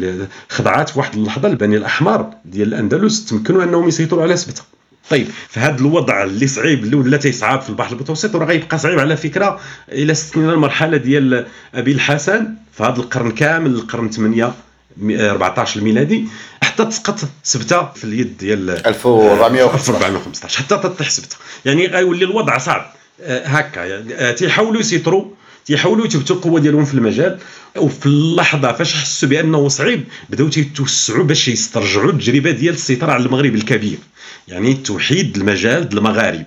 خضعات في واحد اللحظة البني الأحمر ديال الأندلس تمكنوا أنهم يسيطروا على سبته طيب في هذا الوضع اللي صعيب اللي ولا تيصعب في البحر المتوسط وراه غيبقى صعيب على فكرة إلى استثنينا المرحلة ديال أبي الحسن في هذا القرن كامل القرن 8 14 الميلادي حتى تسقط سبتة في اليد ديال 1415 1415 حتى تطيح سبتة. يعني غيولي الوضع صعب. آه، هكا. يعني آه، تيحاولوا يسيطروا تيحاولوا يثبتوا القوة ديالهم في المجال. وفي اللحظة فاش حسوا بأنه صعيب بداو تيتوسعوا باش يسترجعوا التجربة ديال السيطرة على المغرب الكبير. يعني توحيد المجال المغارب.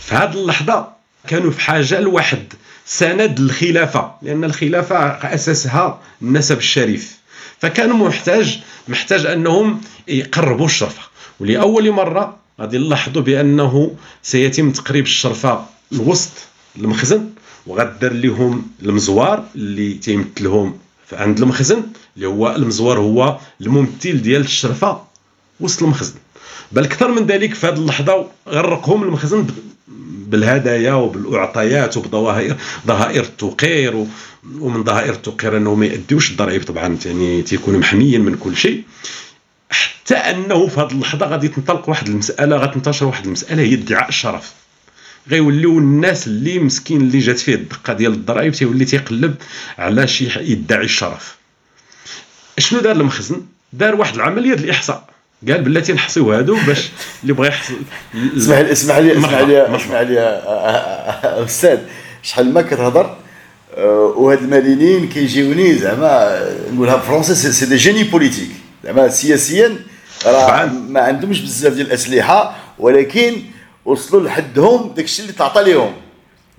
في هذه اللحظة كانوا في حاجة لواحد سند الخلافة لأن الخلافة أساسها النسب الشريف. فكان محتاج محتاج أنهم يقربوا الشرفة. ولأول مرة غادي نلاحظوا بأنه سيتم تقريب الشرفة الوسط المخزن وغدر لهم المزوار اللي تيمثلهم عند المخزن اللي هو المزوار هو الممثل ديال الشرفة وسط المخزن. بل أكثر من ذلك في هذه اللحظة غرقهم المخزن بالهدايا وبالأعطيات وبظواهر ظهائر التوقير ومن ظهائر التوقير إنه ما يأديوش الضرائب طبعا يعني تيكونوا محميين من كل شيء. حتى أنه في هذه اللحظة غادي تنطلق واحد المسألة غتنتشر واحد المسألة هي ادعاء الشرف. غيوليو الناس اللي مسكين اللي جات فيه الدقة ديال الضرائب تيولي تيقلب على شي يدعي الشرف. شنو دار المخزن؟ دار واحد العملية ديال الإحصاء. قال بلاتي نحصيو هادو باش اللي بغى يحصل اسمح لي اسمح لي اسمح لي اسمح لي أستاذ شحال ما كتهضر آه، وهاد المرينيين كيجيوني زعما نقولها بالفرنسي c'est des génies politiques زعما سياسيا راه ما عندهمش بزاف ديال الأسلحة ولكن وصلوا لحدهم داكشي اللي تعطى لهم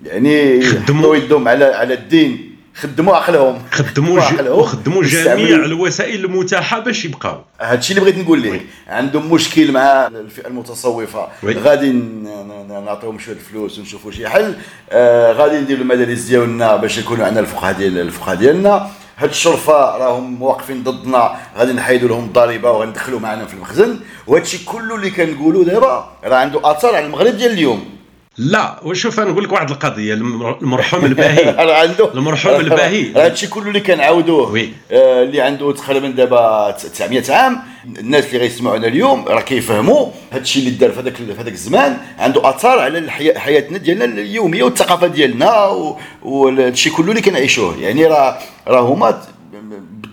يعني خدموا. يدهم على على الدين. خدموا عقلهم خدموا وخدموا جميع الوسائل المتاحة باش يبقاو. هذا الشيء اللي بغيت نقول لك عندهم مشكل مع الفئة المتصوفة. غادي نعطيهم شوية الفلوس ونشوفوا شي حل. آه غادي نديروا المدارس ديالنا باش يكونوا عندنا الفقهاء ديال الفقهاء ديالنا. هاد الشرفاء راهم واقفين ضدنا. غادي نحيدوا لهم الضريبة وغندخلوا معنا في المخزن. وهذا الشيء كله اللي كنقولوا دابا راه عنده اثر على المغرب ديال اليوم. لا وشوف أنا نقول لك واحد القضية المرحوم الباهي. (laughs) عنده المرحوم الباهي. (laughs) هذا الشيء كله اللي كنعاودوه. وي. آه اللي عنده تقريبا دابا 900 عام. الناس اللي غيسمعونا اليوم راه كيفهموا هذا الشيء اللي دار في هذاك في هذاك الزمان. عنده آثار على حياتنا ديالنا اليومية والثقافة ديالنا والشيء كله اللي كنعيشوه. يعني راه راه هما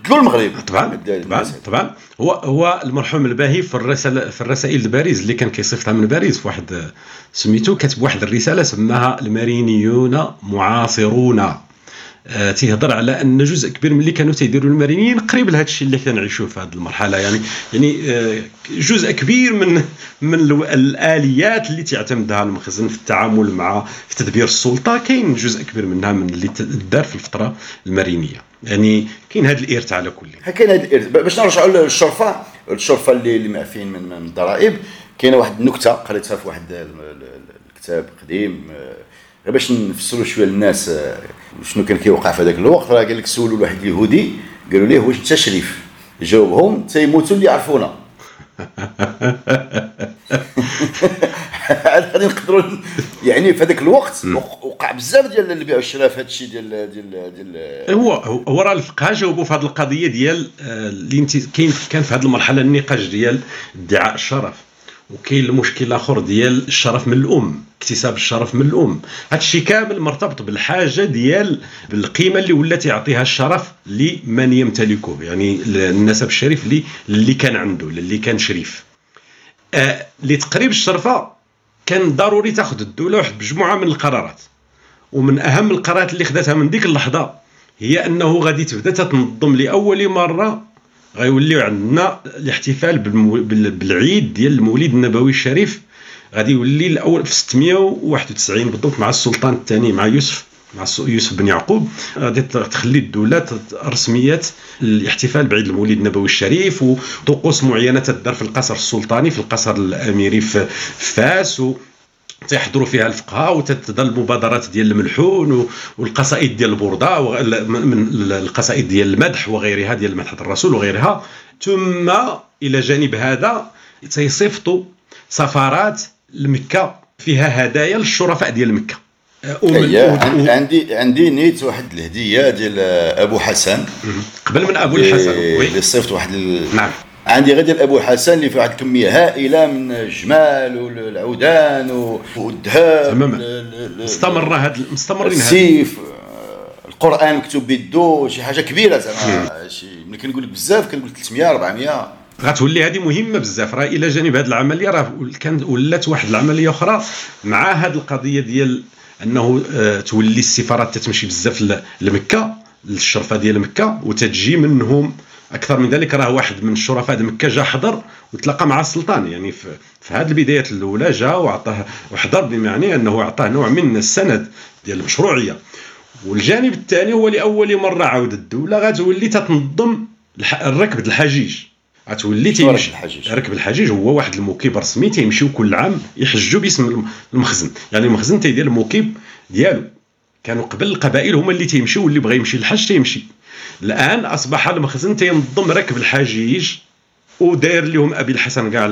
بدلوا المغرب. طبعا طبعا طبعا. هو هو المرحوم الباهي في الرسائل في الرسائل لباريس اللي كان كيصيفطها من باريس في واحد سميتو كتب واحد الرسالة سماها المارينيون معاصرون. آه تيهضر على أن جزء كبير من اللي كانوا تيديروا المارينيين قريب لهذا الشيء اللي كنعيشوه في هذه المرحلة. يعني يعني آه جزء كبير من من الآليات اللي تعتمدها المخزن في التعامل مع في تدبير السلطة. كاين جزء كبير منها من اللي دار في الفترة المارينية. يعني كاين هذا الإرث على كل. كاين هذا الإرث. باش نرجعوا للشرفة الشرفة اللي اللي معفين من من الضرائب. كاينة واحد النكتة قريتها في واحد الكتاب قديم. غير باش نفسروا شوية للناس شنو كان كيوقع في هذاك الوقت راه قال لك سولوا واحد اليهودي قالوا ليه واش انت شريف جاوبهم تيموتوا اللي يعرفونا. (laughs) غادي نقدروا يعني في هذاك الوقت وقع بزاف ديال البيع والشراء في هذا الشيء ديال ديال ديال هو هو راه الفقهاء جاوبوا في هذه القضية ديال آه، اللي انت كاين كان في هذه المرحلة النقاش ديال ادعاء الشرف وكاين المشكل الآخر ديال الشرف من الأم اكتساب الشرف من الأم. هذا الشيء كامل مرتبط بالحاجة ديال بالقيمة اللي ولات يعطيها الشرف لمن يمتلكه يعني النسب الشريف اللي اللي كان عنده اللي كان شريف. آه لتقريب الشرفة كان ضروري تاخذ الدولة واحد مجموعه من القرارات. ومن أهم القرارات اللي خدتها من ديك اللحظة هي أنه غادي تبدا تنظم لأول مرة غيوليو عندنا الاحتفال بالعيد ديال المولد النبوي الشريف. غادي يولي الأول في 691 بالضبط مع السلطان الثاني مع يوسف. مع يوسف بن يعقوب غادي تخلي الدولة رسميات الاحتفال بعيد المولد النبوي الشريف وطقوس معينة تدار في القصر السلطاني في القصر الأميري في فاس تيحضروا فيها الفقهاء وتتظل المبادرات ديال الملحون والقصائد ديال البرده من القصائد ديال المدح وغيرها ديال مدح الرسول وغيرها. ثم إلى جانب هذا تيصيفطوا سفارات لمكة فيها هدايا للشرفاء ديال مكة. ومن عندي عندي نيت واحد الهدية ديال أبو حسن. قبل من أبو الحسن اللي صيفط واحد نعم. عندي غير أبو حسن اللي فيه واحد الكمية هائلة من الجمال والعودان والذهب تماما. مستمر هاد مستمرين السيف القرآن مكتوب بيدو شي حاجة كبيرة زعما. شي ملي كنقول لك بزاف كنقول 300 400 غتولي هذه مهمة بزاف. راه إلى جانب هذه العملية راه كان ولات واحد العملية أخرى مع هذه القضية ديال انه آه، تولي السفارات تتمشي بزاف لمكة للشرفة ديال مكة وتتجي منهم أكثر من ذلك. راه واحد من الشرفاء د مكة جا حضر وتلاقى مع السلطان. يعني في, في هذه البدايات الأولى جا وعطاه وحضر بمعنى أنه أعطاه نوع من السند ديال المشروعية. والجانب الثاني هو لأول مرة عاود الدولة غتولي تتنظم الركب الحجيج. غتولي تيمشي ركب الحجيج هو واحد الموكب رسمي تيمشيو كل عام يحجوا باسم المخزن. يعني المخزن تيدير الموكب ديالو. كانوا قبل القبائل هما اللي تيمشيو واللي بغى يمشي للحج تيمشي. الآن أصبح المخزن تينظم ركب الحجيج وداير لهم أبي الحسن كاع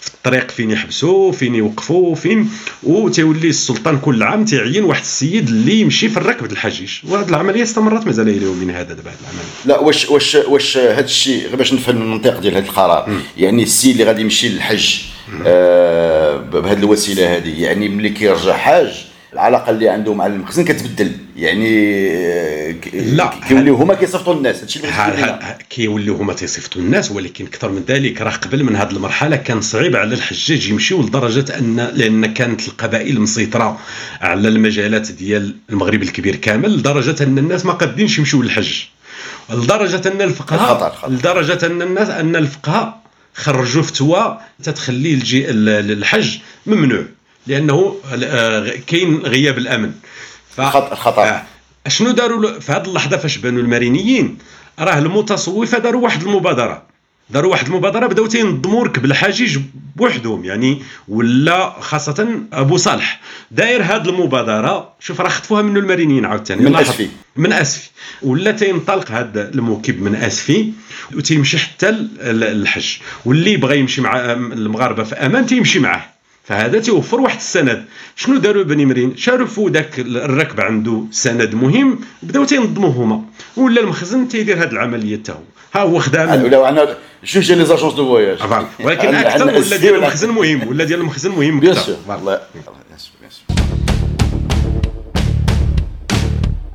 في الطريق فين يحبسوا فين يوقفوا فين؟ وتيولي السلطان كل عام تيعين واحد السيد اللي يمشي في الركب الحجيج. وهذه العملية استمرت مازال إلى يومنا هذا دابا العملية. لا واش واش واش هذا الشيء غير باش نفهم المنطق ديال هذا القرار م. يعني السيد اللي غادي يمشي للحج آه بهذه الوسيلة هذه يعني ملي كيرجع حاج العلاقه اللي عنده مع المخزن كتبدل. يعني لا كيوليو هما كيصيفطوا الناس. هادشي اللي كيوليو هما تيصيفطوا الناس ولكن أكثر من ذلك راه قبل من هذه المرحلة كان صعيب على الحجاج يمشيو لدرجة ان لأن كانت القبائل مسيطرة على المجالات ديال المغرب الكبير كامل لدرجة أن الناس ما قادينش يمشيو للحج. لدرجة أن الفقهاء لدرجة أن الناس أن الفقهاء خرجوا فتوى تتخلي الحج ممنوع. لأنه آه، كاين غياب الأمن. الخطر آه، شنو داروا في هذه اللحظة فاش بانوا المارينيين؟ راه المتصوفة داروا واحد المبادرة. داروا واحد المبادرة بداو تينظموا ركب الحجيج بوحدهم. يعني ولا خاصة أبو صالح. داير هذه المبادرة شوف راه خطفوها منه المارينيين عاوتاني. من أسفي. من أسفي. ولا تينطلق هذا الموكب من أسفي وتيمشي حتى الحج. واللي بغى يمشي مع المغاربة في أمان تيمشي معاه. فهذا تيوفر واحد السند. شنو داروا بني مرين؟ شافوا ذاك الركب عنده سند مهم بداو تينظموا هما ولا المخزن تيدير هذه العملية حتى هو. ها هو خدام. ولا عندنا جي les agences de voyage. ولكن أكثر ولا ديال المخزن مهم ولا ديال المخزن مهم bien sûr.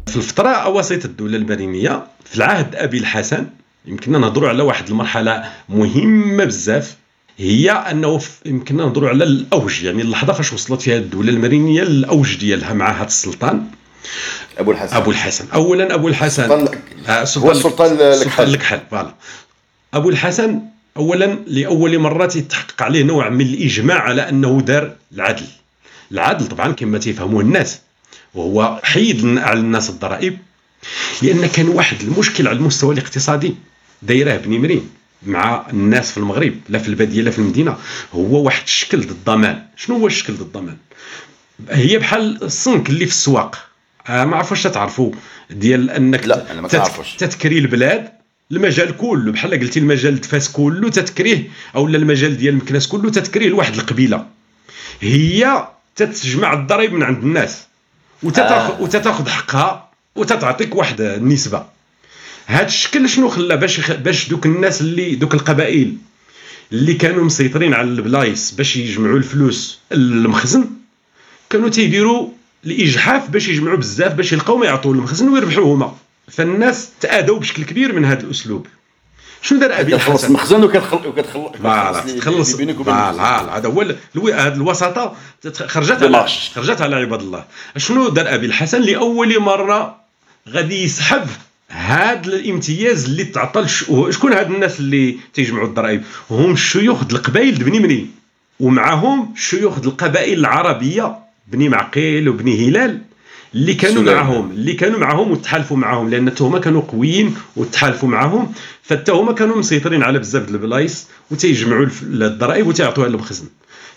في الفترة وسيط الدولة المرينيه في العهد أبي الحسن يمكننا نهضروا على واحد المرحلة مهمة بزاف. هي أنه يمكننا نهضروا على الاوج يعني اللحظة فاش وصلت فيها الدولة المرينية الاوج ديالها مع هذا السلطان. أبو الحسن. أبو الحسن. اولا أبو الحسن. آه هو السلطان الكحل الكحل voilà. أبو الحسن اولا لأول مرة يتحقق عليه نوع من الإجماع على أنه دار العدل. العدل طبعا كما تيفهموه الناس وهو حيد على الناس الضرائب لأن كان واحد المشكل على المستوى الاقتصادي. دايره بني مرين. مع الناس في المغرب لا في البادية لا في المدينة. هو واحد الشكل ضد الضمان. شنو هو الشكل ضد الضمان؟ هي بحال الصنك اللي في السواق. آه ما عرفوش تعرفوا ديال أنك لا أنا ما تعرفوش. تتكري البلاد المجال كله بحال قلتي المجال تفاس كله تتكريه أو المجال ديال مكناس كله تتكريه لواحد القبيلة. هي تتجمع الضرائب من عند الناس وتتاخذ آه. وتتاخذ حقها وتتعطيك واحد النسبة. هذا الشكل شنو خلى باش باش دوك الناس اللي دوك القبائل اللي كانوا مسيطرين على البلايص باش يجمعوا الفلوس المخزن كانوا تيديروا الإجحاف باش يجمعوا بزاف باش يلقاو ما يعطوا المخزن ويربحوا هما فالناس تادوا بشكل كبير من هذا الأسلوب. شنو دار أبي الحسن المخزن وكتخلص وكتخلص تخلص. فوالا هذا هو هذه الوساطة خرجت على خرجت على عباد الله. شنو دار أبي الحسن لأول مرة غادي يسحب هاد الامتياز اللي تعطى شكون هاد الناس اللي تيجمعوا الضرائب؟ هم الشيوخ القبائل بني مني. ومعهم شيوخ القبائل العربية بني معقيل وبني هلال اللي كانوا سلام. معهم اللي كانوا معهم وتحالفوا معهم لأن هما كانوا قويين وتحالفوا معهم فتا هما كانوا مسيطرين على بزاف البلايص وتيجمعوا الضرائب وتيعطوها للمخزن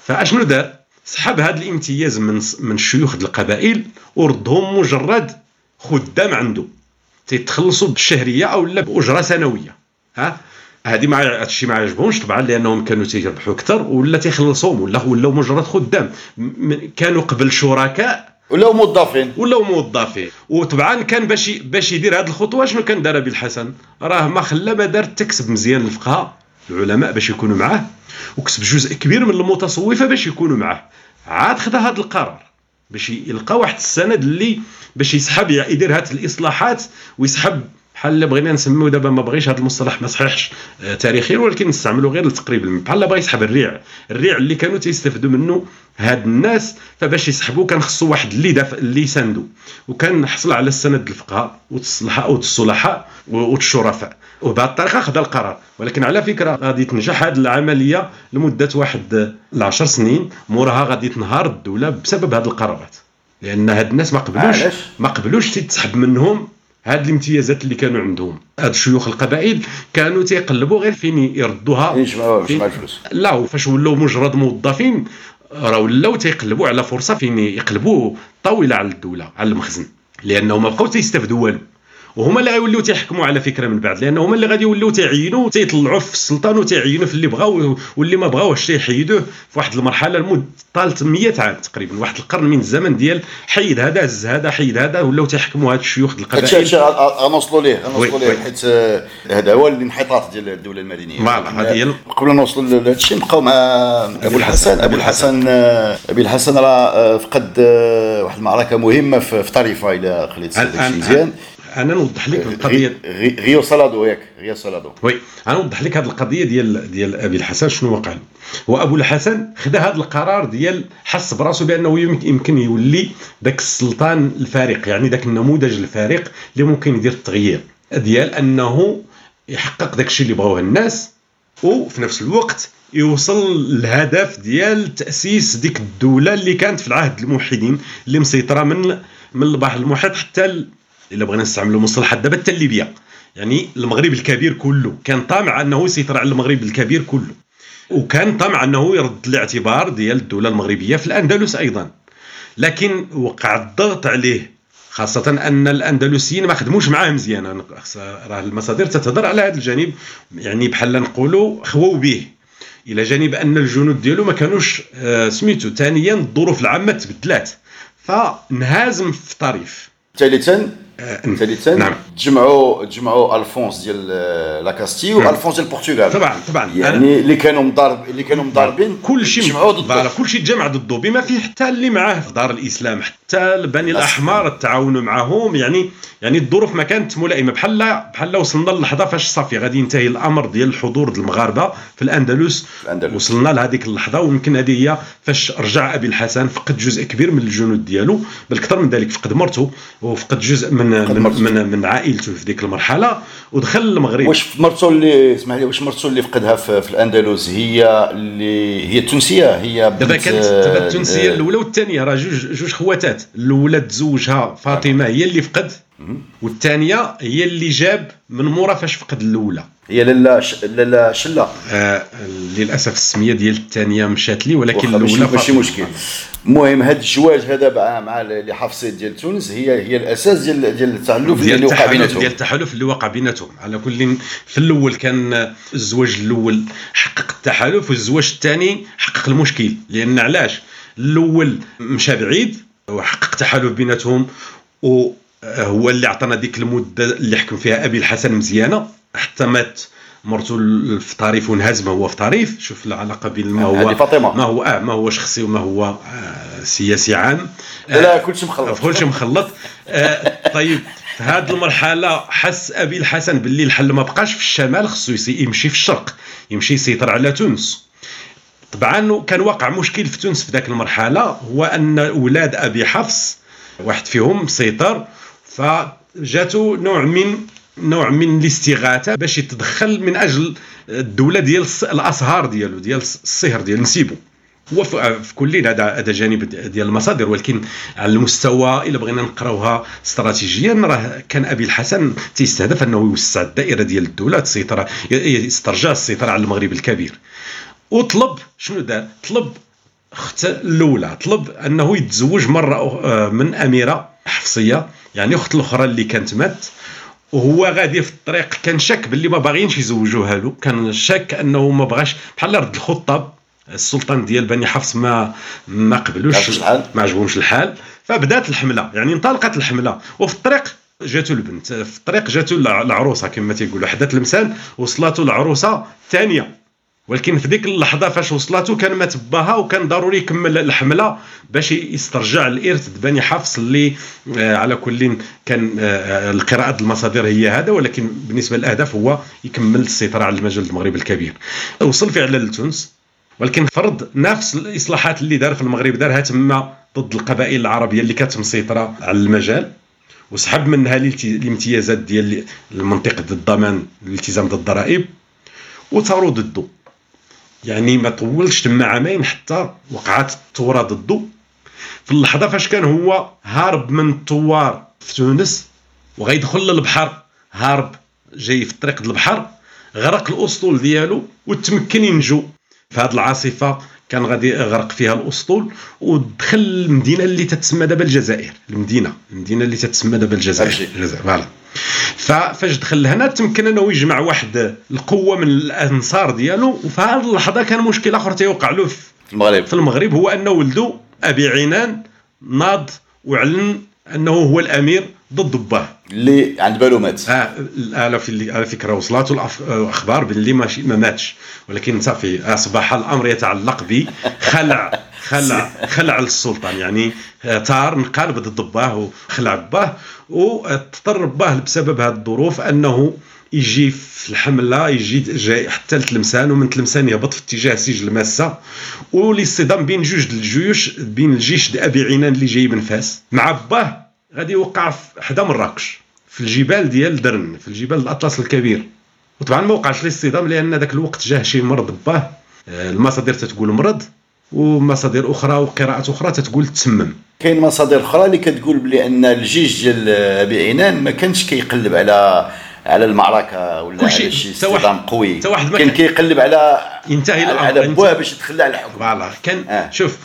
فأشنو دار؟ سحب هذا الامتياز من من الشيوخ القبائل وردهم مجرد خدام عنده. تيتخلصوا بالشهرية أو لا بأجرة سنوية. ها؟ هذه ما هادشي ما عجبهمش طبعا لأنهم كانوا تيربحوا أكثر ولا تيخلصوهم ولا ولاو مجرد خدام. كانوا قبل شركاء ولاو موظفين. ولاو موظفين. وطبعا كان باش باش يدير هذه الخطوة شنو كان دار بالحسن راه ما خلى ما دار تكسب مزيان الفقهاء العلماء باش يكونوا معاه وكسب جزء كبير من المتصوفة باش يكونوا معاه. عاد خذا هذا القرار. باش يلقى واحد السند اللي باش يسحب يدير هاد الإصلاحات ويسحب بحال بغينا نسميو دابا ما بغيش هذا المصطلح ما صحيحش آه، تاريخيا ولكن نستعملوا غير لتقريب بحال بغى يسحب الريع. الريع اللي كانوا تيستافدوا منه هاد الناس فباش يسحبوا كان خصو واحد اللي دافع اللي يساندو وكان حصل على السند الفقهاء والصلحاء والصلحاء والشرفاء. وبهذه الطريقة خذا القرار. ولكن على فكرة غادي تنجح هذه العملية لمدة واحد العشر سنين. موراها غادي تنهار الدولة بسبب هذه القرارات. لأن هاد الناس ما قبلوش ما قبلوش تتسحب منهم هاد الامتيازات اللي كانوا عندهم هاد شيوخ القبائل كانوا تيقلبوا غير فين يردوها. يجمعوا الفلوس لا فاش ولاو مجرد موظفين راه ولاو تيقلبوا على فرصة فين يقلبوا طاولة على الدولة على المخزن. لأنه ما بقاو تيستافدوا والو. وهما اللي غيوليو تيحكموا على فكرة من بعد لأن هما اللي غادي يوليو تيعينوا تيطلعوا في السلطان وتيعينوا في اللي بغاو واللي ما بغاوش تيحيدوه في واحد المرحلة لمدة طالت 100 عام تقريبا واحد القرن من الزمن ديال حيد هذا هز هذا حيد هذا ولاو تيحكموا هاد الشيوخ القبائل. هادشي غنوصلوا ليه غنوصلوا ليه حيت آه، هذا هو الانحطاط ديال الدولة المدنية. فوالا هذه هي قبل نوصلوا لهذا الشيء نبقاو مع أبو الحسن أبو الحسن. آه، أبي الحسن راه آه، فقد واحد المعركة مهمة في طريفة إلى خليت مزيان أنا نوضح لك القضية. غيو سالادو ياك غيو سالادو وي أنا نوضح لك هذه القضية ديال ديال أبي الحسن شنو وقع له هو ابو الحسن خدا هذا القرار ديال حس براسو بأنه يمكن يولي ذاك السلطان الفارق يعني ذاك النموذج الفارق اللي ممكن يدير التغيير. ديال أنه يحقق داك الشيء اللي بغاوه الناس وفي نفس الوقت يوصل الهدف ديال تأسيس ديك الدولة اللي كانت في العهد الموحدين اللي مسيطرة من من البحر المحيط حتى إلا بغينا نستعملوا مصطلحات دابا حتى ليبيا يعني المغرب الكبير كله كان طامع أنه يسيطر على المغرب الكبير كله وكان طامع أنه يرد الاعتبار ديال الدولة المغربية في الأندلس أيضا. لكن وقع الضغط عليه خاصة أن الأندلسيين ما خدموش معاه مزيان راه المصادر تتهضر على هذا الجانب يعني بحال نقولوا خواو به. إلى جانب أن الجنود ديالو ما كانوش آه، سميتو ثانيا الظروف العامة تبدلات. فنهازم في طريف ثالثا ثالثا نعم تجمعوا تجمعوا الفونس ديال la Castille والفونس ديال البرتغال طبعا طبعا يعني اللي كانوا مضارب اللي كانوا مضاربين كل شيء تجمعوا ضده كل شيء تجمع ضده بما فيه حتى اللي معاه في دار الاسلام حتى بني الاحمر التعاون معهم يعني يعني الظروف ما كانت ملائمه بحال بحال وصلنا للحظه فاش صافي غادي ينتهي الامر ديال الحضور ديال المغاربه في الاندلس الأندلس. وصلنا لهذيك اللحظه ويمكن هذه هي فاش رجع ابي الحسن فقد جزء كبير من الجنود ديالو بل أكثر من ذلك فقد مرته وفقد جزء من من, من من عائلته في ديك المرحلة ودخل المغرب. واش مرته اللي اسمح لي واش مرته اللي فقدها في, في الأندلس؟ هي اللي هي التونسية هي دابا كانت دابا التونسية الأولى والثانية راه جوج جوج خواتات. الأولى تزوجها فاطمة هي اللي فقد والثانية هي اللي جاب من مورا فاش فقد الأولى. هي لالا ش... لالا شلة. آه للأسف السمية ديال الثانية مشات لي ولكن الأولى ماشي مشكل. المهم هذا الزواج هذا مع مع اللي حفصت ديال تونس هي هي الأساس ديال ديال التحالف اللي وقع بيناتهم ديال التحالف اللي وقع بيناتهم على كل في الأول كان الزواج الأول حقق التحالف والزواج الثاني حقق المشكل. لأن علاش؟ الأول مشى بعيد وحقق تحالف بيناتهم و هو اللي عطانا ديك المدة اللي حكم فيها أبي الحسن مزيانة. حتى مات مرته في طريف ونهزم هو في طريف. شوف العلاقة بين ما هو فاطمة. ما هو آه ما هو شخصي وما هو آه سياسي عام. آه لا كلشي مخلط. كلشي مخلط. آه طيب في هذه المرحلة حس أبي الحسن باللي الحل ما بقاش في الشمال خصو يمشي في الشرق. يمشي يسيطر على تونس. طبعا كان واقع مشكل في تونس في ذاك المرحلة هو أن أولاد أبي حفص واحد فيهم سيطر فجاتو نوع من نوع من الاستغاثة باش يتدخل من أجل الدولة ديال الأسهار ديالو ديال الصهر ديال نسيبو. هو في كل هذا هذا جانب ديال المصادر ولكن على المستوى إلا بغينا نقراوها استراتيجيا راه كان أبي الحسن تيستهدف أنه يوسع الدائرة ديال الدولة السيطره يسترجع السيطرة على المغرب الكبير. وطلب شنو دار طلب أخت الأولى طلب أنه يتزوج مرة آه، من أميرة حفصية يعني أخت الأخرى اللي كانت مات. وهو غادي في الطريق كان شك باللي ما باغيينش يزوجوها له كان شك انه ما بغاش بحال رد الخطاب السلطان ديال بني حفص ما ما قبلوش ما عجبهمش الحال. فبدات الحملة يعني انطلقت الحملة. وفي الطريق جاتو البنت في الطريق جاتو العروسة كما تيقولوا. حدات المثال وصلاتو العروسة الثانية ولكن في ديك اللحظة فاش وصلاتو كان مات باها وكان ضروري يكمل الحملة باش يسترجع الإرث بني حفص اللي آه، على كل كان آه، القراءة المصادر هي هذا ولكن بالنسبة للأهداف هو يكمل السيطرة على المجال المغرب الكبير. وصل فعلا لتونس ولكن فرض نفس الإصلاحات اللي دار في المغرب دارها تما ضد القبائل العربية اللي كانت مسيطرة على المجال وسحب منها الامتيازات ديال المنطقة الضمان الالتزام بالضرائب وثاروا ضده. يعني ما طولش تما عامين حتى وقعت الثورة ضده. في اللحظة فاش كان هو هارب من الثوار في تونس وغيدخل للبحر هارب جاي في الطريق البحر غرق الأسطول ديالو وتمكن ينجو. في هذه العاصفة كان غادي يغرق فيها الأسطول ودخل المدينة اللي تتسمى دابا الجزائر. المدينة المدينة اللي تتسمى دابا الجزائر. الجزائر فوالا. ففاش دخل لهنا تمكن أنه يجمع واحد القوة من الأنصار ديالو وفي هذه اللحظة كان مشكل آخر تيوقع له في المغرب. في المغرب هو أن ولده أبي عنان ناض وعلن أنه هو الأمير ضد باه اللي عند بالو مات آه على في على فكرة وصلته الأخبار باللي ماشي ما ماتش. ولكن صافي أصبح الأمر يتعلق بخلع خلع (laughs) خلع السلطان يعني ثار انقلب ضد باه وخلع باه وتضطر باه بسبب هذه الظروف أنه يجي في الحملة يجي جاي حتى لتلمسان ومن تلمسان يهبط في اتجاه سجل الماسه والإصطدام بين جوج الجيوش بين الجيش أبي عنان اللي جاي من فاس. مع باه غادي يوقع حدا مراكش في الجبال ديال درن في الجبال الأطلس الكبير. وطبعا ما وقعش الاصطدام لأن ذاك الوقت جاه شي مرض باه آه، المصادر تتقول مرض. ومصادر أخرى وقراءات أخرى تتقول تسمم. كاين مصادر أخرى اللي كتقول بلي أن الجيش ديال أبي ما كانش كيقلب على على المعركة ولا على شي استخدام قوي. كان كيقلب على ينتهي الأمر على بواه باش يتخلى على الحكم. فوالا. كان آه. شوف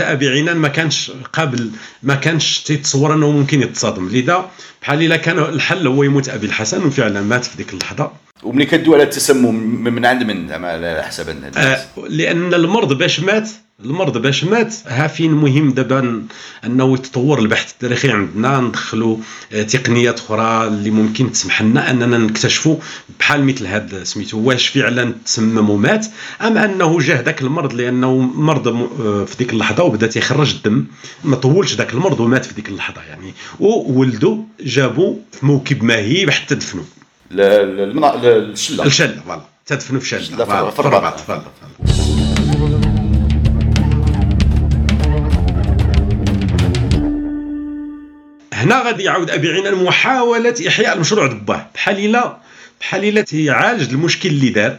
عنان ما كانش قابل ما كانش تيتصور أنه ممكن يتصادم. لذا بحال إلا كان الحل هو يموت أبي الحسن وفعلا مات في ديك اللحظة. وملي كدوي على التسمم من عند من؟ زعما على حسب الناس. آه لأن المرض باش مات المرض باش مات ها فين مهم دابا انه يتطور البحث التاريخي عندنا ندخلوا آه، تقنيات أخرى اللي ممكن تسمح لنا أننا نكتشفوا بحال مثل هذا سميتو واش فعلا تسمم ومات أم أنه جاه ذاك المرض لأنه مرض آه، في ديك اللحظة وبدا تيخرج الدم ما طولش ذاك المرض ومات في ديك اللحظة يعني. وولده جابوا في موكب ماهي حتى دفنوا للشله الشلة. فوالا. تدفنوا في شلة. في الرباط هنا غادي يعاود أبي عنان محاوله إحياء المشروع دباه. بحال الا بحال إلا تيعالج المشكل اللي دار.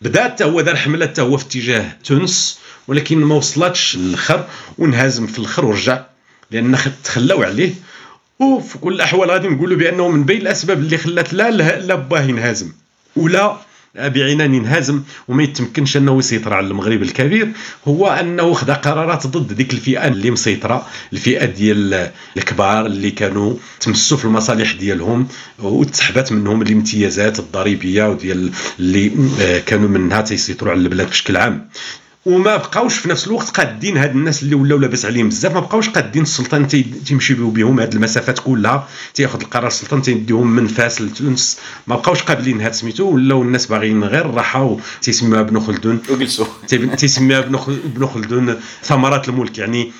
بدا حتى هو دار حملة حتى هو في اتجاه تونس ولكن ما وصلتش للاخر وانهزم في الآخر ورجع لأن تخلاو عليه. وفي كل الأحوال غادي نقولوا بأنه من بين الأسباب اللي خلات لا لا باه ينهزم. ولا بعنان ينهزم وما يتمكنش أنه يسيطر على المغرب الكبير هو أنه خدا قرارات ضد ديك الفئة اللي مسيطرة الفئة ديال الكبار اللي كانوا تمسوا في المصالح ديالهم وتسحبات منهم الامتيازات الضريبية وديال اللي آه، كانوا منها تيسيطروا على البلاد بشكل عام. وما بقاوش في نفس الوقت قادين هاد الناس اللي ولاو لاباس عليهم بزاف ما بقاوش قادين السلطان تيمشي بهم هاد المسافات كلها تياخذ القرار السلطان تيديهم من فاس لتونس. ما بقاوش قابلين هاد سميتو ولاو الناس باغيين غير الراحة تيسميوها ابن خلدون. وجلسوا. تيسميها ابن خلدون ثمرات الملك يعني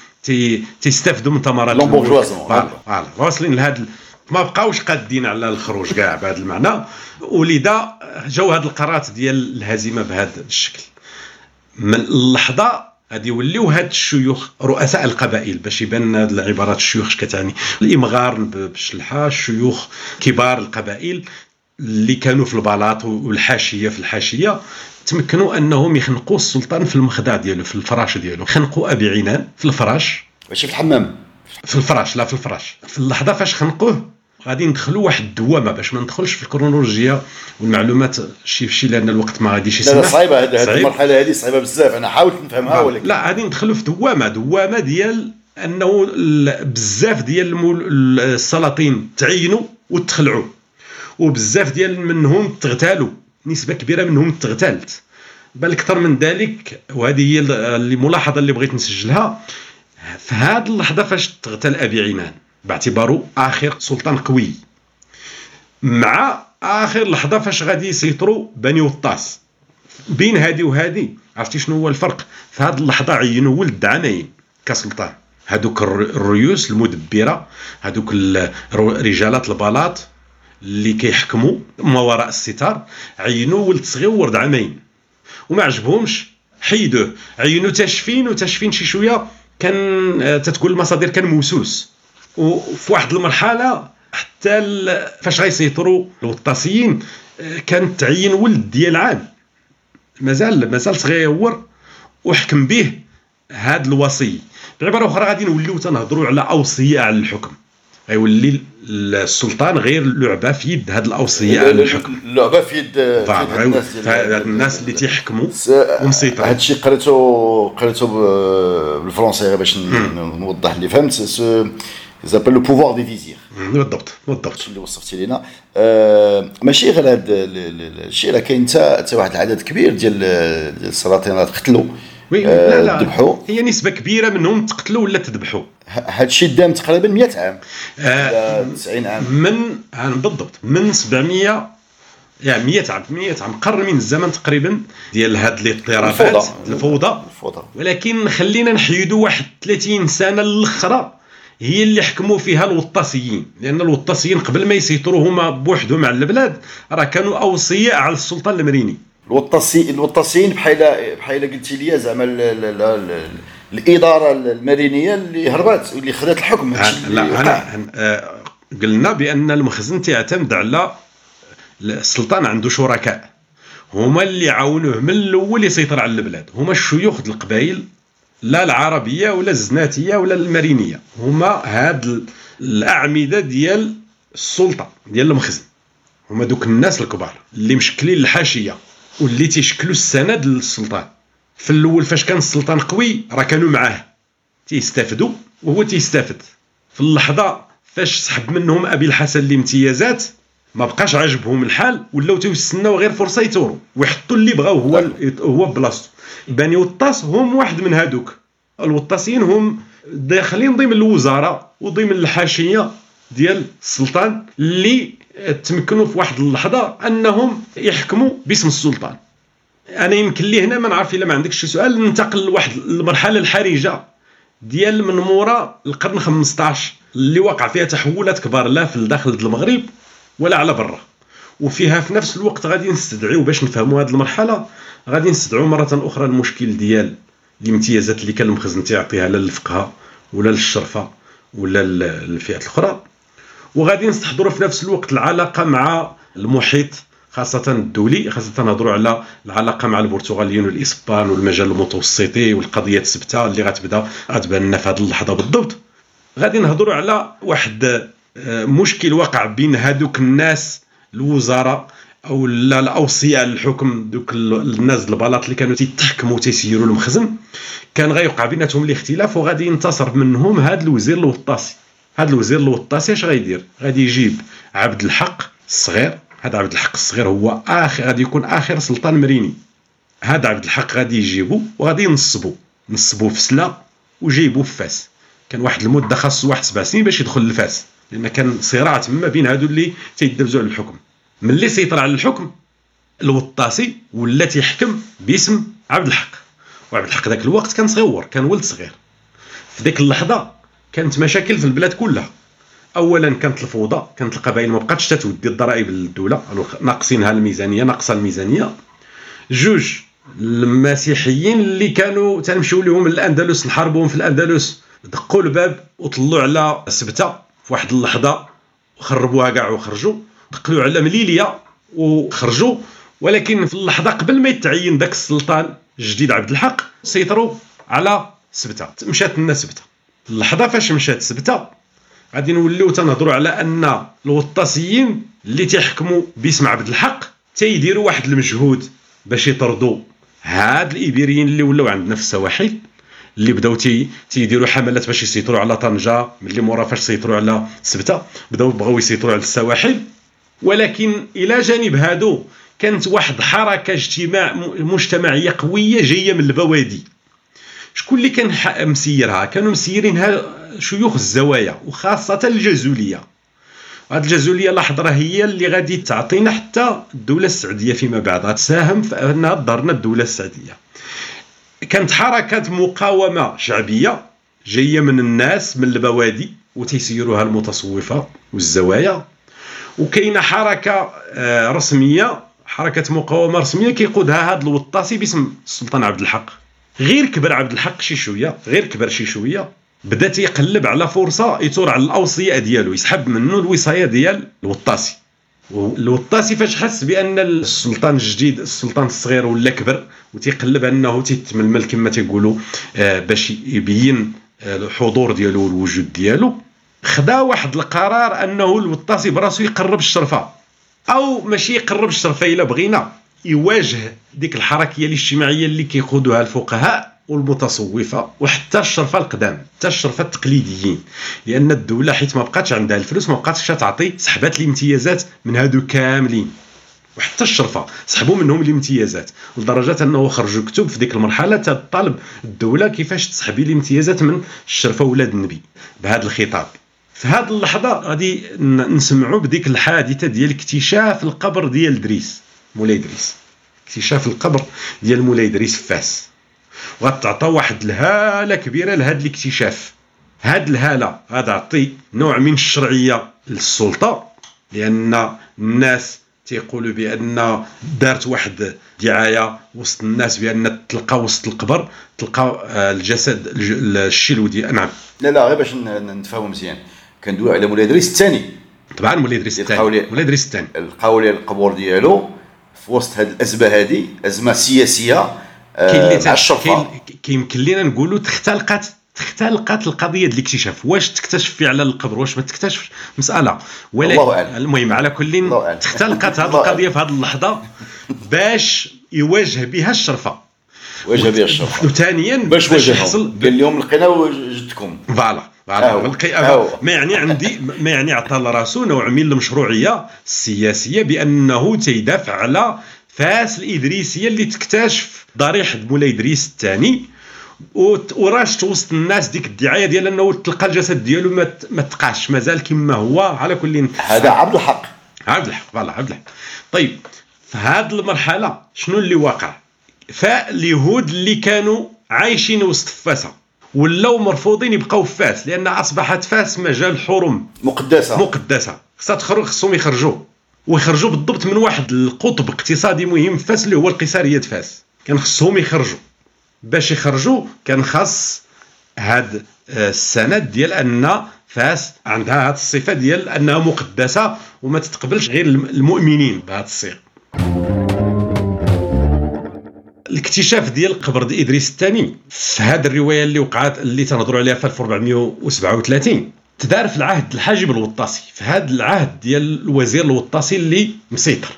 تيستافدوا من ثمرات الملك. voilà واصلين لهذا ما بقاوش قادين على الخروج كاع بهذا المعنى. ولذا جاو هاد القرارات ديال الهزيمة بهذا الشكل. من اللحظة غادي يوليو هاد الشيوخ رؤساء القبائل باش يبان هاد العبارات الشيوخ اش كتعني الامغار بالشلحه الشيوخ كبار القبائل اللي كانوا في البلاط والحاشية في الحاشية تمكنوا أنهم يخنقوا السلطان في المخدع ديالو في الفراش ديالو. خنقوا أبي عنان في الفراش. ماشي في الحمام. في الفراش لا في الفراش. في اللحظة فاش خنقوه غادي ندخلوا واحد الدوامة باش ما ندخلش في الكرونولوجيا والمعلومات شي فشي لأن الوقت ما غاديش يسمح لا صعيبة هذه المرحلة هذه صعيبة بزاف أنا حاولت نفهمها ولكن لا غادي ندخلوا في دوامة دوامة ديال أنه بزاف ديال السلاطين تعينوا وتخلعوا وبزاف ديال منهم تغتالوا نسبة كبيرة منهم تغتالت. بل أكثر من ذلك وهذه هي الملاحظة اللي بغيت نسجلها في هذه اللحظة فاش تغتال أبي عنان باعتباره آخر سلطان قوي. مع آخر لحظة فاش غادي يسيطروا بني وطاس. بين هادي وهادي عرفتي شنو هو الفرق؟ في هذه اللحظة عينوا ولد عامين كسلطان. هذوك الريوس المدبرة هذوك رجالات البلاط اللي كيحكموا ما وراء الستار عينوا ولد صغير ولد عامين وما عجبهمش حيدوه. عينوا تاشفين وتاشفين شي شوية كان آه، تتقول المصادر كان موسوس. وفي واحد المرحلة حتى فاش غيسيطروا الوطاسيين آه، كانت تعين ولد ديال عام. مازال مازال صغير وحكم به هاد الوصي. بعبارة أخرى غادي نوليو تنهضروا على أوصية على الحكم. غيولي السلطان غير لعبة في يد هاد الأوصية على الحكم. لعبة في يد الناس الناس اللي تيحكموا ومسيطر هاد الشيء قريتو قريتو بالفرنسي باش نوضح اللي فهمت. s'appelle le pouvoir des vizirs بالضبط بالضبط اللي وصفتي لينا آه ماشي غير هذا الشيء راه كاين حتى واحد العدد كبير ديال ديال السلاطين قتلوا oui آه لا لا ذبحوا هي نسبة كبيرة منهم تقتلوا ولا تذبحوا. هذا الشيء دام تقريبا 100 عام. آه 90 عام. من بالضبط. من 700 يعني 100 عام 100 عام قرن من الزمن تقريبا ديال هاد الاضطرابات الفوضى. الفوضى. ولكن خلينا نحيدوا واحد 30 سنة الاخرى هي اللي حكموا فيها الوطاسيين. لأن الوطاسيين قبل ما يسيطروا هما بوحدهم على البلاد راه كانوا أوصياء على السلطان المريني. الوطاسي الوطاسيين بحال بحال قلتي لي زعما الإدارة المرينية اللي هربات واللي خذت الحكم. لا أنا آه، قلنا بأن المخزن تعتمد على السلطان عنده شركاء. هما اللي عاونوه من الأول يسيطر على البلاد. هما الشيوخ القبائل لا العربية ولا الزناتية ولا المرينيه هما هاد الأعمدة ديال السلطة ديال المخزن. هما دوك الناس الكبار اللي مشكلين الحاشية واللي تيشكلوا السند للسلطان. في الأول فاش كان السلطان قوي راه كانوا معاه. تيستافدوا وهو تيستافد. في اللحظة فاش سحب منهم أبي الحسن الامتيازات ما بقاش عاجبهم الحال ولاو تيستناو غير فرصة يثوروا ويحطوا اللي بغاو هو هو بلاصتو. بني وطاس هم واحد من هادوك. الوطاسيين هم داخلين ضمن الوزارة وضمن الحاشية ديال السلطان اللي تمكنوا في واحد اللحظة أنهم يحكموا باسم السلطان. أنا يمكن لي هنا ما نعرف إلا ما عندكش شي سؤال ننتقل لواحد المرحلة الحرجة ديال من مورا القرن 15 اللي وقع فيها تحولات كبار لا في داخل المغرب ولا على برا. وفيها في نفس الوقت غادي نستدعيو باش نفهموا هذه المرحلة غادي نستدعوا مرة أخرى المشكل ديال الامتيازات اللي كان المخزن تيعطيها للفقهاء ولا للشرفة ولا للفئات الأخرى. وغادي نستحضروا في نفس الوقت العلاقة مع المحيط خاصة الدولي خاصة نهضروا على العلاقة مع البرتغاليين والإسبان والمجال المتوسطي والقضية السبتة اللي غتبدا غتبان لنا في هذه اللحظة بالضبط. غادي نهضروا على واحد مشكل وقع بين هذوك الناس الوزراء أو لا الأوصياء الحكم دوك الناس البلاط اللي كانوا تيتحكموا تيسيروا المخزن. كان غيوقع بيناتهم الاختلاف وغادي ينتصر منهم هذا الوزير الوطاسي. هذا الوزير الوطاسي اش غيدير؟ غادي يجيب عبد الحق الصغير. هذا عبد الحق الصغير هو اخر غادي يكون آخر سلطان مريني. هذا عبد الحق غادي يجيبو وغادي ينصبو. نصبو في سلا وجيبو في فاس. كان واحد المدة خاص واحد سبع سنين باش يدخل لفاس لأن كان صراع تما بين هادو اللي تيدبزوا على الحكم. ملي سيطر على الحكم؟ الوطاسي ولا تيحكم باسم عبد الحق. وعبد الحق ذاك الوقت كان صغير كان ولد صغير. في ذيك اللحظة كانت مشاكل في البلاد كلها. اولا كانت الفوضى كانت القبائل ما بقاتش تتودي الضرائب للدولة ناقصينها الميزانية ناقصة الميزانية. جوج المسيحيين اللي كانوا تنمشيو لهم الأندلس نحاربوهم في الأندلس دقوا الباب وطلعوا على سبتة. في واحد اللحظة وخربوها كاع وخرجوا دقلوا على مليليا وخرجوا ولكن في اللحظة قبل ما يتعين ذاك السلطان الجديد عبد الحق سيطروا على سبتة. مشات لنا سبتة. اللحظة فاش مشات سبتة غادي نوليو تنهضروا على أن الوطاسيين اللي تيحكموا باسم عبد الحق تيديروا واحد المجهود باش يطردوا هاد الإيبيريين اللي ولاو عندنا في السواحل. اللي بداو تي تيديروا حملات باش يسيطروا على طنجة ملي مورا فاش سيطروا على سبتة بداو بغاو يسيطروا على السواحل. ولكن إلى جانب هادو كانت واحد حركة اجتماع مجتمعية قوية جاية من البوادي. شكون اللي كان مسيرها؟ كانوا مسيرينها شيوخ الزوايا وخاصة الجزولية. هذه الجزولية لاحظ راه هي اللي غادي تعطينا حتى الدولة السعودية فيما بعد. غتساهم في أنها تظهر الدولة السعودية. كانت حركات مقاومة شعبية جاية من الناس من البوادي وتيسيروها المتصوفة والزوايا. وكاينة حركة آه، رسمية حركة مقاومة رسمية كيقودها هذا الوطاسي باسم السلطان عبد الحق. غير كبر عبد الحق شي شوية غير كبر شي شوية بدا تيقلب على فرصة يثور على الأوصية ديالو يسحب منه الوصاية ديال الوطاسي. الوطاسي فاش حس بأن السلطان الجديد السلطان الصغير ولا كبر وتيقلب أنه تيتململ كما تيقولوا آه، باش يبين آه، الحضور ديالو والوجود ديالو خدا واحد القرار أنه الوطاسي براسو يقرب الشرفة أو ماشي يقرب الشرفة إلا بغينا يواجه ديك الحركية الاجتماعية اللي كيقودوها الفقهاء. والمتصوفة وحتى الشرفه القدام حتى الشرفه التقليديين. لأن الدولة حيت ما بقاتش عندها الفلوس ما بقاتش تعطي سحبات الامتيازات من هادو كاملين. وحتى الشرفة سحبوا منهم الامتيازات لدرجة أنه خرجوا كتب في ديك المرحلة تطالب الدولة كيفاش تسحبي الامتيازات من الشرفة ولاد النبي؟ بهذا الخطاب. في هذه اللحظة غادي نسمعوا بديك الحادثة ديال اكتشاف القبر ديال دريس مولاي دريس. اكتشاف القبر ديال مولاي دريس في فاس. وغتعطى واحد الهالة كبيرة لهذا الاكتشاف. هاد الهالة غتعطي نوع من الشرعية للسلطة لأن الناس تيقولوا بأن دارت واحد دعاية وسط الناس بأن تلقى وسط القبر تلقى آه، الجسد الشلو ديال نعم. لا لا غير باش نتفاهموا مزيان. كندوي على مولاي إدريس الثاني. طبعا مولاي إدريس الثاني. مولاي إدريس الثاني. لقاو لي القبور ديالو في وسط هذه الأزمة هذه أزمة سياسية. كاين اللي مع الشرطه كيمكن لنا نقولوا تختلقات تختلقات القضية ديال الاكتشاف. واش تكتشف فعلا القبر واش ما تكتشفش؟ مسألة. ولكن المهم على كل تختلقات (laughs) هذه القضية في هذه اللحظة باش يواجه بها الشرفة. واجه بها الشرفة. وثانيا باش واجههم. قال لهم لقينا جدكم voilà. ما يعني عندي ما يعني عطى لراسو نوع من المشروعية السياسية بأنه تيدافع على فاس الادريسيه اللي تكتشف ضريح مولاي إدريس الثاني وراجت وسط الناس ديك الدعاية ديال أنه تلقى الجسد ديالو ما تقاسش مازال كما هو على كل هذا عبد الحق. عبد الحق voilà عبد الحق. طيب في هذه المرحلة شنو اللي واقع؟ فاليهود اللي كانوا عايشين وسط فاس ولاو مرفوضين يبقاو في فاس لأن أصبحت فاس مجال حرم. مقدسة. مقدسة. خصها تخرج خصهم يخرجوا. ويخرجوا بالضبط من واحد القطب اقتصادي مهم في فاس اللي هو القيصريه فاس. كان خصهم يخرجوا. باش يخرجوا كان خاص هاد آه، السند ديال أن فاس عندها هاد الصفة ديال أنها مقدسة وما تتقبلش غير المؤمنين بهذا الصيغه الاكتشاف ديال القبر ديال إدريس الثاني في هذه الرواية اللي وقعت اللي تنهضروا عليها في 1437 تدار في العهد الحاجب الوطاسي. في هذا العهد ديال الوزير الوطاسي اللي مسيطر.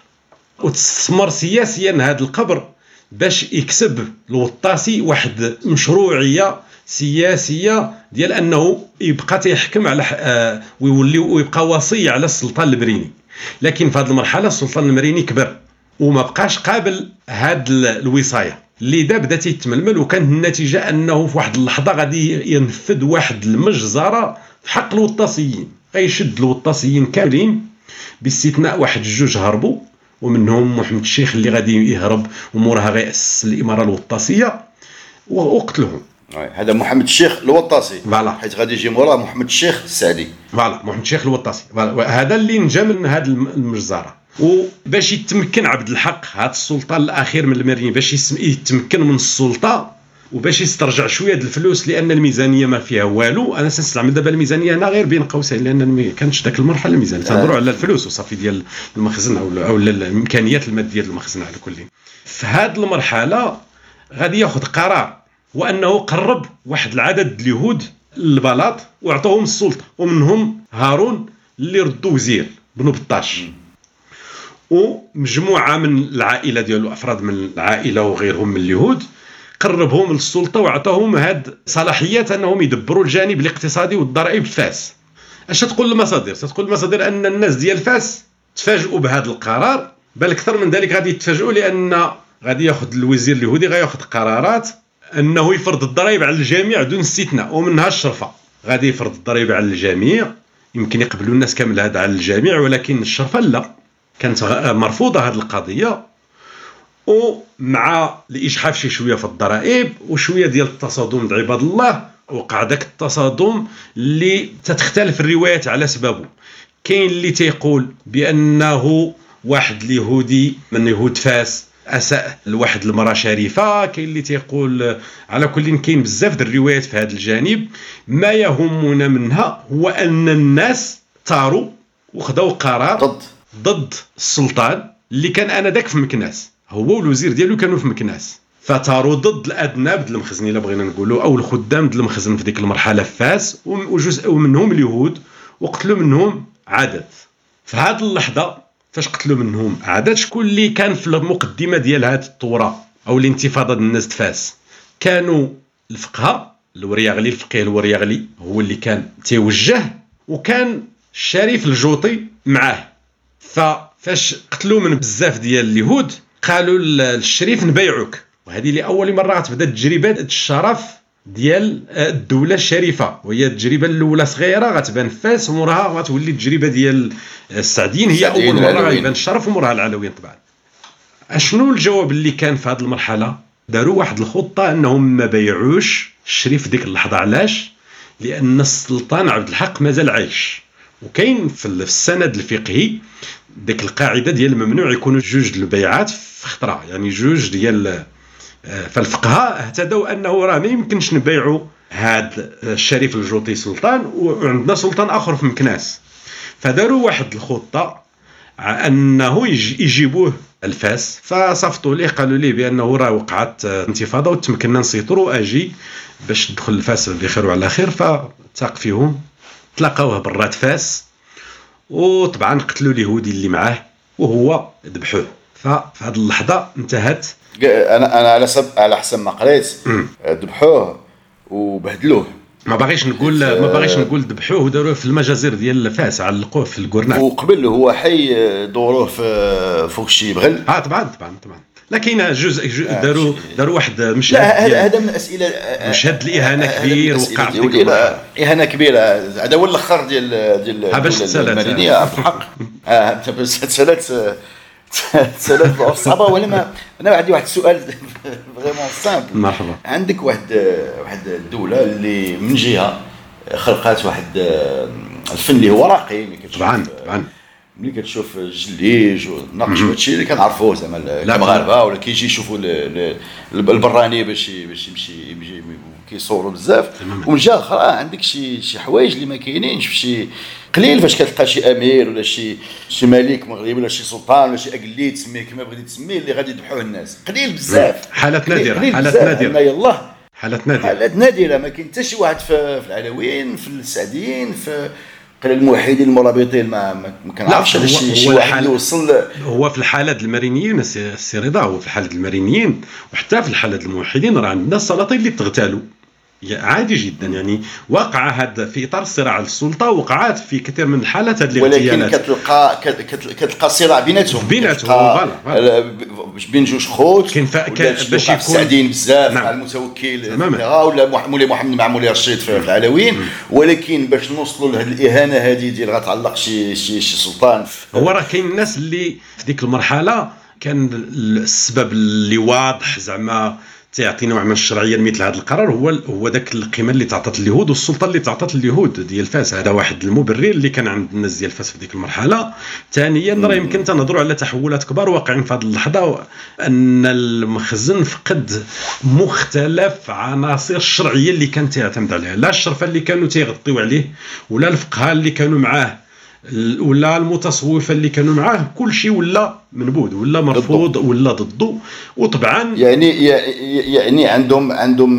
وتستثمر سياسيا هذا القبر باش يكسب الوطاسي واحد مشروعية سياسية ديال أنه يبقى تيحكم على آه ويولي ويبقى وصي على السلطان المريني لكن في هذه المرحلة السلطان المريني كبر وما بقاش قابل هاد الوصاية. اللي دا بدا تيتململ وكان النتيجة أنه في واحد اللحظة غادي ينفذ واحد المجزرة حق الوطاسيين غيشد الوطاسيين كاملين باستثناء واحد جوج هربوا ومنهم محمد الشيخ اللي غادي يهرب ومورها غيأسس الإمارة الوطاسيه وقتلهم. هذا محمد الشيخ الوطاسي voilà. حيت غادي يجي موراه محمد الشيخ السعدي voilà محمد الشيخ الوطاسي هذا اللي نجا من هذه المجزرة. وباش يتمكن عبد الحق هذا السلطان الأخير من المريني باش يتمكن من السلطة وباش يسترجع شوية الفلوس لأن الميزانية ما فيها والو. أنا سنستعمل دابا الميزانية هنا غير بين قوسين لأن ما كانتش ذاك المرحلة الميزانية. تهضروا على الفلوس وصافي ديال المخزن أو أو الإمكانيات المادية ديال المخزن على كل في هذه المرحلة غادي ياخذ قرار وأنه قرب واحد العدد اليهود للبلاط وعطوهم السلطة ومنهم هارون اللي ردوا وزير بن بطاش. ومجموعة من العائلة ديالو أفراد من العائلة وغيرهم من اليهود قربهم للسلطة وعطاهم هاد صلاحيات أنهم يدبروا الجانب الاقتصادي والضرائب في فاس أش تقول المصادر؟ تقول المصادر أن الناس ديال فاس تفاجئوا بهذا القرار بل أكثر من ذلك غادي يتفاجئوا لأن غادي ياخذ الوزير اليهودي غياخذ قرارات أنه يفرض الضرائب على الجميع دون استثناء ومنها الشرفة. غادي يفرض الضرائب على الجميع يمكن يقبلوا الناس كامل هذا على الجميع ولكن الشرفة لا. كانت مرفوضة هذه القضية. ومع الإجحاف شي شوية في الضرائب وشوية ديال التصادم عباد الله وقع ذاك التصادم اللي تتختلف الروايات على سببه كاين اللي تيقول بأنه واحد اليهودي من يهود فاس أساء لواحد المرأة شريفة. كاين اللي تيقول على كل كاين بزاف د الروايات في هذا الجانب. ما يهمنا منها هو أن الناس طاروا وخذوا قرار ضد. ضد السلطان اللي كان آنذاك في مكناس. هو والوزير ديالو كانوا في مكناس. فطاروا ضد الادناب ديال المخزن إلا بغينا نقولوا أو الخدام ديال المخزن في ديك المرحلة في فاس وجزء منهم اليهود وقتلوا منهم عدد. في هذه اللحظة فاش قتلوا منهم عدد شكون اللي كان في المقدمة ديال هذه الثورة أو الانتفاضة ديال الناس فاس كانوا الفقهاء الورياغلي الفقيه الورياغلي هو اللي كان تيوجه وكان الشريف الجوطي معاه. ففاش قتلوا من بزاف ديال اليهود قالوا للشريف نبيعوك وهذه لأول مرة غتبدا تجربه الشرف ديال الدولة الشريفة. وهي التجربة الأولى صغيرة غتبان فاس وموراها غتولي التجربة ديال السعديين. هي أول مرة غيبان الشرف وموراها العلويين طبعا. أشنو الجواب اللي كان في هذه المرحلة؟ داروا واحد الخطة أنهم ما بيعوش الشريف ديك اللحظة. علاش؟ لأن السلطان عبد الحق مازال عايش. وكاين في السند الفقهي ديك القاعدة ديال ممنوع يكونوا جوج البيعات في خطره يعني جوج ديال آه، فالفقهاء اهتدوا انه راه ما يمكنش نبايعوا هذا الشريف الجوطي سلطان وعندنا سلطان آخر في مكناس. فداروا واحد الخطة أنه يجيبوه لفاس. فصفطوا ليه قالوا ليه بأنه راه وقعت انتفاضة وتمكنا نسيطروا أجي باش تدخل الفاس بخير وعلى خير. فتاق فيهم تلاقاوه برات فاس وطبعا قتلوا اليهودي اللي معاه وهو ذبحوه. ففي هذه اللحظة انتهت. أنا أنا على سب على حسب ما قريت. ذبحوه وبهدلوه. ما باغيش نقول ما باغيش نقول ذبحوه وداروه في المجازر ديال فاس علقوه في الكورناك وقبل هو حي دوروه في فوق شي بغل. آه طبعا طبعا طبعا. لا كاين جزء, آه، داروا داروا واحد مشهد لا هذا من الأسئلة مشهد الاهانه كبير وقع في إهانة كبيرة. هذا هو الأخر ديال ديال باش تسالت (laughs) آه انت تسالت تسالت صعبه ولا ما أنا عندي واحد السؤال vraiment simple مرحبا. عندك واحد واحد الدولة اللي من جهة خلقات واحد الفن اللي هو راقي طبعا طبعا. ملي كتشوف الزليج ونقش هادشي اللي كنعرفوه زعما كمغاربه ولا كيجي يشوفوا البراني باش باش يمشي كيصوروا بزاف. ومن جهة أخرى عندك شي شي حوايج اللي ما كاينينش في شي قليل فاش كتلقى شي أمير ولا شي شي ملك مغربي ولا شي سلطان ولا شي اقليد تسميه كما بغيتي تسميه اللي غادي يذبحوه الناس. قليل بزاف. حالات نادرة حالات نادرة. يلاه. حالات نادرة. حالات نادرة. ما كاين حتى شي واحد في العلويين في السعديين في قال الموحدين المرابطين ما ما كنعرفش الشيء شي واحد وصل هو في الحالة المرينيين السي رضا هو في الحالة المرينيين وحتى في الحالة الموحدين راه عندنا السلاطين اللي تغتالوا. عادي جدا. يعني وقع هذا في إطار الصراع السلطة وقعت في كثير من الحالات هذه ولكن كتلقى كتلقى صراع بيناتهم. بيناتهم بين جوج خوت كاين باش يكون السعدين بزاف نعم. مع المتوكل ولا مولاي محمد مع مولاي رشيد في العلويين ولكن باش نوصلوا لهذه الإهانة هذه ديال غتعلق شي شي شي سلطان. هو راه كاين الناس اللي في ديك المرحلة كان السبب اللي واضح زعما تيعطي نوع من الشرعية لمثل هذا القرار هو هو ذاك القيمة اللي تعطت اليهود والسلطة اللي تعطت اليهود ديال فاس هذا واحد المبرر اللي كان عند الناس ديال فاس في ديك المرحلة. ثانيا راه يمكن تنهضروا على تحولات كبار واقعين في هذه اللحظة ان المخزن فقد مختلف عناصر الشرعية اللي كان تيعتمد عليها. لا الشرفه اللي كانوا تيغطيو عليه ولا الفقهاء اللي كانوا معاه. ولا المتصوفه اللي كانوا معاه كل شيء ولا منبوذ ولا مرفوض ولا ضده. وطبعا يعني يعني عندهم عندهم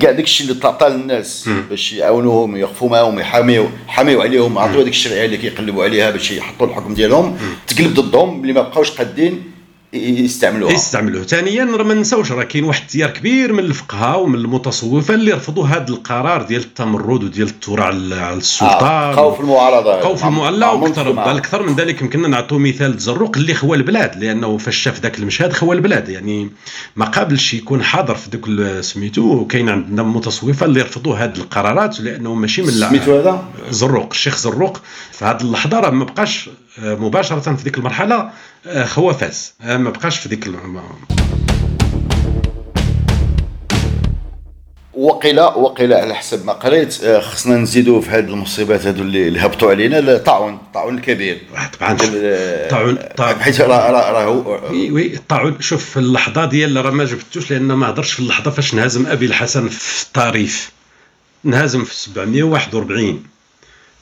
كاع داك الشيء اللي تعطى للناس باش يعاونوهم يقفوا معاهم يحاميو حاميو عليهم عطيو هذيك الشرعيه اللي كيقلبوا عليها باش يحطوا الحكم ديالهم. تقلب ضدهم اللي ما بقاوش قادين. يستعملوها. يستعملوه ثانيا راه ما نساوش راه كاين واحد التيار كبير من الفقهاء ومن المتصوفة اللي رفضوا هذا القرار ديال التمرد وديال الثوره على السلطان. آه، خوف المعارضة. خوف مع- المعلى مع وأكثر منطق- مع- بل أكثر من ذلك يمكننا نعطوا مثال تزرق اللي خوا البلاد لأنه فاش شاف ذاك المشهد خوا البلاد. يعني ما قابلش يكون حاضر في ذوك سميتو وكاين عندنا متصوفة اللي رفضوا هذه القرارات لأنه ماشي من سميتو هذا؟ زروق الشيخ زروق في هذه اللحظة راه ما بقاش مباشرة في ذيك المرحلة آه، هو فاز. آه، ما بقاش في ذيك ال- وقيل وقيل على حسب ما قريت آه، خصنا نزيدوا في هذه المصيبات هذو اللي هبطوا علينا الطاعون الطاعون الكبير. طبعا. آه، طاعون طاعون. بحيث راه راه oui oui الطاعون. شوف في اللحظة ديال راه ما جبتوش لأن ما هضرش في اللحظة فاش نهزم أبي الحسن في الطريف نهزم في 741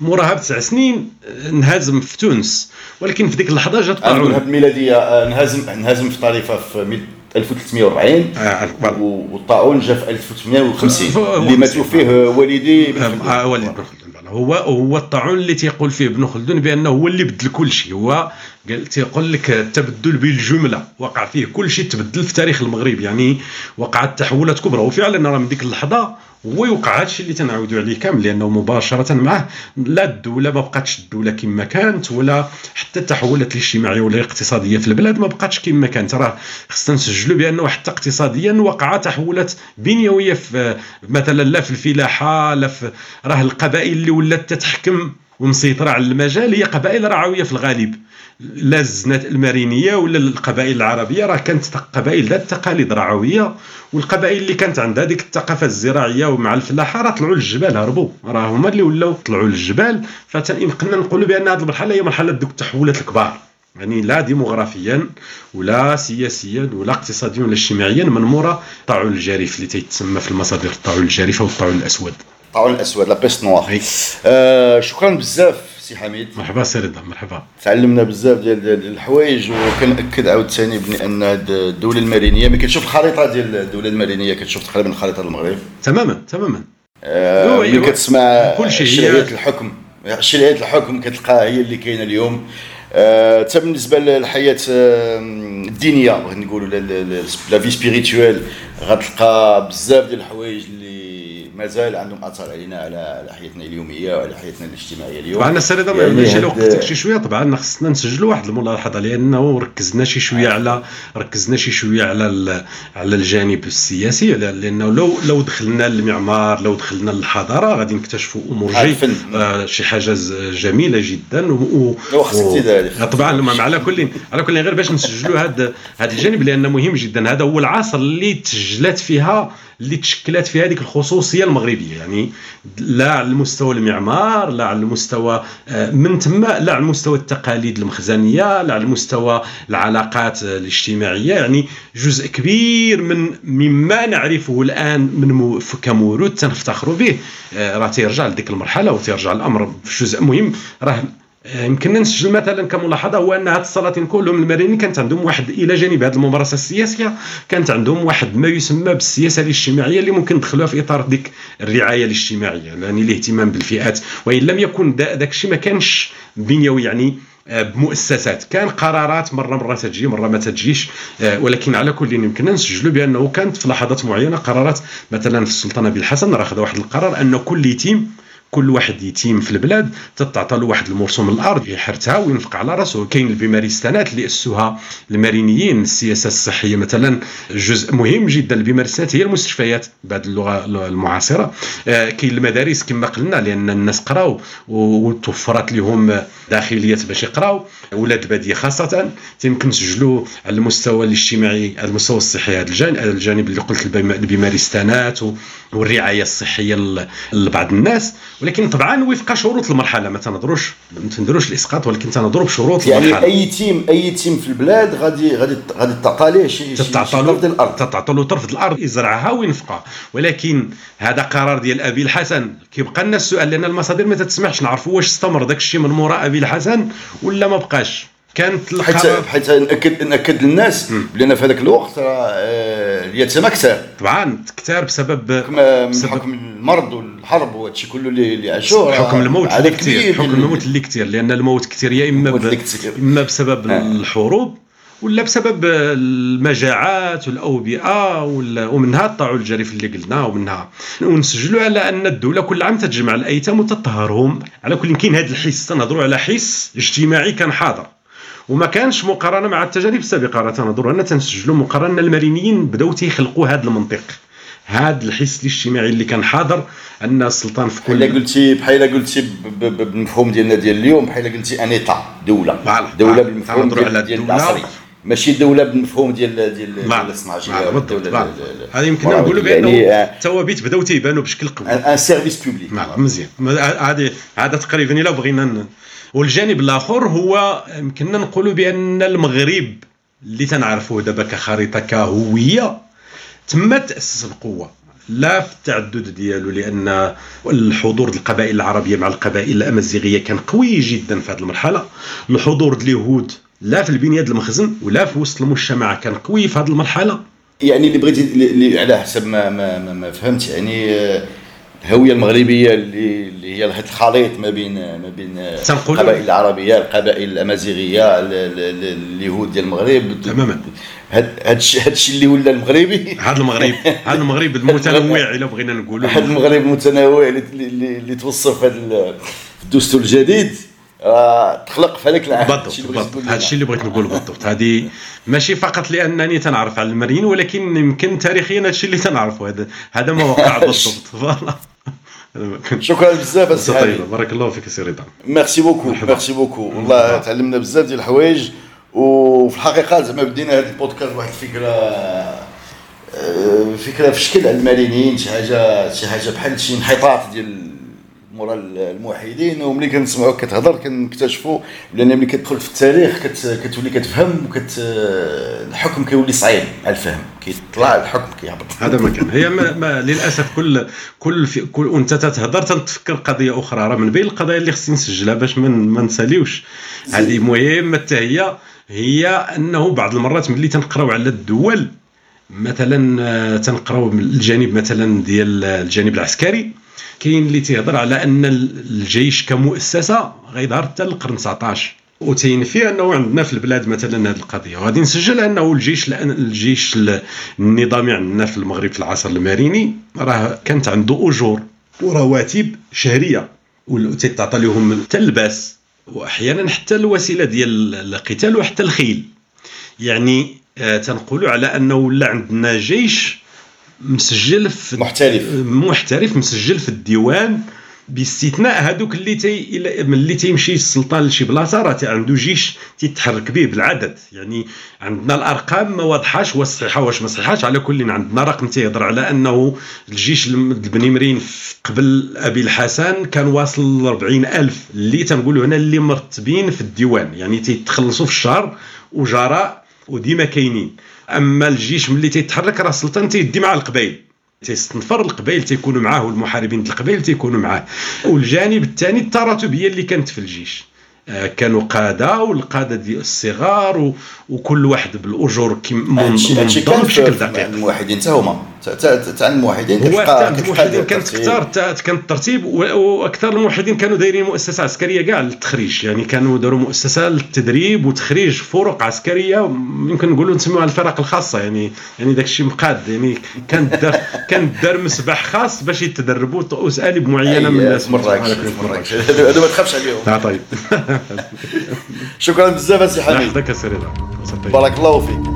موراها بتسع سنين آه، نهزم في تونس. ولكن في ديك اللحظة جات الطاعون الميلاديه آه، انهزم انهزم في طريفة في ميل- 1340 آه، والطاعون جا في 1850 هو- اللي ماتوا فيه والدي بن. آه، خلدون. هو هو الطاعون اللي تيقول فيه ابن خلدون بأنه هو اللي بدل كل شيء. هو قال تيقول لك التبدل بالجملة. وقع فيه كل شيء تبدل في تاريخ المغرب. يعني وقعت تحولات كبرى. وفعلا راه من ديك اللحظة هو يوقع هذا الشيء اللي تنعاودوا عليه كامل لأنه مباشرة معه لا الدولة ما بقاتش الدولة كما كانت ولا حتى التحولات الاجتماعية ولا الاقتصادية في البلاد ما بقاتش كما كانت. راه خصنا نسجلوا بأنه حتى اقتصاديا وقع تحولات بنيوية في مثلا لا في الفلاحة لا في راه القبائل اللي ولات تتحكم ومسيطرة على المجال هي قبائل رعوية في الغالب. لا الزنات المارينية ولا القبائل العربية راه كانت قبائل ذات تقاليد رعوية والقبائل اللي كانت عندها ديك الثقافه الزراعية ومع الفلاحة راه طلعوا للجبال هربوا. راه هما اللي ولاو طلعوا للجبال فيمكننا نقولوا بأن هذه المرحلة هي مرحلة دوك التحولات الكبار. يعني لا ديموغرافيا ولا سياسيا ولا اقتصاديا ولا اجتماعيا من مورا الطاعون الجارف اللي تيتسمى في المصادر الطاعون الجارف أو الطاعون الأسود. الطاعون الأسود لا بيست نوار آه شكرا بزاف. سي حميد مرحبا سي رضا مرحبا تعلمنا بزاف ديال ديال الحوايج وكنأكد عاوتاني بان هاد الدولة المارينيه ملي كتشوف الخريطه ديال الدولة المارينيه كتشوف تقريبا خريطه المغرب تماما تماما آه، ملي كتسمع كل شيء شرعيه الحكم شرعيه الحكم كتلقاها هي اللي كاينة اليوم آه، حتى بالنسبة للحياه آه، الدينيه بغيت نقولوا la- vie spirituelle غتلقى بزاف ديال الحوايج اللي مازال عندهم أثر علينا على حياتنا اليومية وعلى حياتنا الاجتماعية اليوم. طبعا السي رضا يعني ماشي وقتك شي شوية. طبعا خصنا نسجلوا واحد الملاحظة لأنه ركزنا شي شوية على ركزنا شي شوية على على الجانب السياسي لأنه لو لو دخلنا للمعمار لو دخلنا للحضاره غادي نكتشفوا أمور جي. آه شي حاجة جميلة جدا. و, و طبعا ما- على كل على كل غير باش نسجلوا هذا هذا الجانب لأنه مهم جدا. هذا هو العصر اللي تسجلت فيها اللي تشكلت فيها هذيك الخصوصية المغربية. يعني لا على المستوى المعمار لا على المستوى آه، من ثم لا على مستوى التقاليد المخزنية لا على مستوى العلاقات الاجتماعية. يعني جزء كبير من مما نعرفه الآن من كموروث تنفتخروا به. آه، راه تيرجع لديك المرحلة وتيرجع الأمر في جزء مهم. راه يمكننا نسجل مثلا كملاحظة هو أن هاد السلاطين كلهم المارينيين كانت عندهم واحد إلى جانب هذه الممارسة السياسية كانت عندهم واحد ما يسمى بالسياسة الاجتماعية اللي ممكن ندخلوها في إطار ديك الرعاية الاجتماعية يعني الاهتمام بالفئات. وإن لم يكن داك الشيء ما كانش بنيوي يعني آه، بمؤسسات. كان قرارات مرة مرة تجي مرة ما تجيش آه، ولكن على كل يمكننا نسجلوا بأنه كانت في لحظات معينة قرارات مثلا في السلطنة بالحسن راه واحد القرار أن كل يتيم كل واحد يتيم في البلاد تتعطى له واحد المرسوم الأرض يحرتها وينفق على راسه. كاين البيماريستانات اللي اسوها المارينيين السياسة الصحية مثلا. جزء مهم جدا البيماريستانات هي المستشفيات بعد اللغة المعاصرة. آه، كاين المدارس كما قلنا لأن الناس قراو وتوفرت لهم داخليات باش يقراو ولاد الباديه خاصة. تيمكن نسجلوا على المستوى الاجتماعي على المستوى الصحي هذا الجانب الجانب اللي قلت البيما- البيماريستانات و- والرعاية الصحية لبعض الناس. ولكن طبعا وفق شروط المرحلة ما تنهضروش ما تندروش الإسقاط ولكن تنهضروا بشروط يعني المرحلة. أي thème أي thème في البلاد غادي غادي غادي تعطى ليه شي شي- ديال الأرض. تتعطى له طرف الأرض يزرعها وينفقها. ولكن هذا قرار ديال أبي الحسن. كيبقى لنا السؤال لأن المصادر ما تتسمحش نعرفوا واش استمر داك الشيء من موراء أبي الحسن ولا ما بقاش. كانت حيت حيت ناكد نأكد للناس بان في هذاك الوقت راه آه، اليتامى كثار. طبعا كثار بسبب من بسبب حكم المرض والحرب وهادشي كله اللي اللي عاشوه حكم الموت اللي كثير حكم الموت اللي كثير لأن الموت كثير يا إما ب... إما بسبب آه. الحروب ولا بسبب المجاعات والأوبئة ومنها الطاعون الجريف اللي قلنا ومنها ونسجلوا على أن الدولة كل عام تتجمع الأيتام وتطهرهم. على كل كاين هذا الحس تنهضروا على حس اجتماعي كان حاضر. وما كانش مقارنة مع التجارب السابقة راه تنهضروا أن تنسجلوا مقارنة المرينيين بدأو تيخلقوا هذا المنطق هذا الحس الاجتماعي اللي كان حاضر أن السلطان في كل بحال قلتي بحال قلتي بالمفهوم ديالنا ديال اليوم بحال قلتي un État دولة. دولة بالمفهوم ديال, ديال العصري ماشي دولة بالمفهوم ديال ديال الصناعيه بالضبط هذا يمكن نقولوا بأنه يعني الثوابت بدأو تيبانوا بشكل قوي. un service public مزيان. هذه هذا تقريبا إلا بغينا والجانب الآخر هو يمكننا نقولوا بأن المغرب اللي تنعرفوه دابا كخريطة كهوية تم تأسس بقوه لا في التعدد ديالو لأن الحضور القبائل العربية مع القبائل الأمازيغية كان قوي جدا في هذه المرحلة. الحضور اليهود لا في البنية المخزن ولا في وسط المجتمع كان قوي في هذه المرحلة. يعني اللي بغيتي على حسب ما ما, ما فهمت يعني آه، الهوية المغربية اللي اللي هي الخليط ما بين ما بين القبائل العربية القبائل الأمازيغية اليهود ديال المغرب. تماما. هذا الشيء اللي ولا المغربي. هذا المغرب. هذا المغرب المتنوع إلا بغينا نقولوا هذا المغرب المتنوع اللي, اللي, اللي توصف في الدستور الجديد. آه تخلق في هذاك العام. بالضبط بالضبط. هذا الشيء اللي بغيت نقول بالضبط. هذه ماشي فقط لأنني تنعرف على المرينيين ولكن يمكن تاريخيا هذا الشيء اللي تنعرفه هذا هذا ما وقع (laughs) بالضبط. voilà. شكرا بزاف اسي طيب. بارك الله فيك سي رضا. merci beaucoup merci beaucoup. والله تعلمنا بزاف ديال الحوايج. وفي الحقيقة زعما بدينا هذا البودكاست واحد الفكرة آه، فكرة في شكل المارينيين شي حاجة شي حاجة بحال شي انحطاط ديال مورا الموحدين وملي كنسمعوك كتهضر كنكتشفوا بان ملي كتدخل في التاريخ كت كتولي كتفهم وكت الحكم كيولي صعيب على الفهم كيطلع الحكم كيهبط. هذا ما كان. هي ما, ما للأسف كل كل في كل وانت تتهضر تتفكر قضية أخرى. راه من بين القضايا اللي خصني نسجلها باش ما نساليوش. هذه مهمه حتى هي هي أنه بعض المرات ملي تنقراو على الدول مثلا آه، تنقراو الجانب مثلا ديال الجانب العسكري كاين اللي تيهضر على أن الجيش كمؤسسة غيظهر حتى القرن 19 وتينفي أنه عندنا في البلاد مثلا هذه القضية. وغادي نسجل أنه الجيش الجيش النظامي عندنا في المغرب في العصر الماريني راه كانت عنده أجور ورواتب شهرية. وتتعطى لهم حتى اللباس واحيانا حتى الوسيلة ديال القتال وحتى الخيل. يعني آه تنقولوا على أنه ولا عندنا جيش مسجل في محترف. محترف مسجل في الديوان باستثناء هذوك اللي تي ملي تيمشي السلطان لشي بلاصة راه عنده جيش تيتحرك به بالعدد. يعني عندنا الأرقام ما واضحاش واش صحيحة واش ما صحيحاش. على كل عندنا رقم تيهضر على أنه الجيش البنيمرين قبل أبي الحسن كان واصل ل 40000 اللي تنقولوا هنا اللي مرتبين في الديوان. يعني تيتخلصوا في الشهر وجراء وديما كاينين. أما الجيش ملي تيتحرك راه السلطان تيدي مع القبائل تيستنفر القبائل تيكونوا معاه والمحاربين القبائل تيكونوا معاه. والجانب الثاني التراتبية اللي كانت في الجيش. آه، كانوا قادة والقادة ديال الصغار وكل واحد بالأجور منظم بشكل دقيق. الموحدين حتى هما. تاع الموحدين هو الموحدين كانت كثار كان الترتيب وأكثر الموحدين كانوا دايرين مؤسسة عسكرية كاع للتخريج. يعني كانوا داروا مؤسسة للتدريب وتخريج فرق عسكرية يمكن نقولوا نسموها الفرق الخاصة. يعني يعني داك الشيء مقاد. يعني كان دار كان دار مسبح خاص باش يتدربوا اساليب معينه من الناس. مراكش هذا ما تخافش عليهم. طيب. (laughs) شكرا بزاف سي حميد يحفظك السيد بارك الله فيك.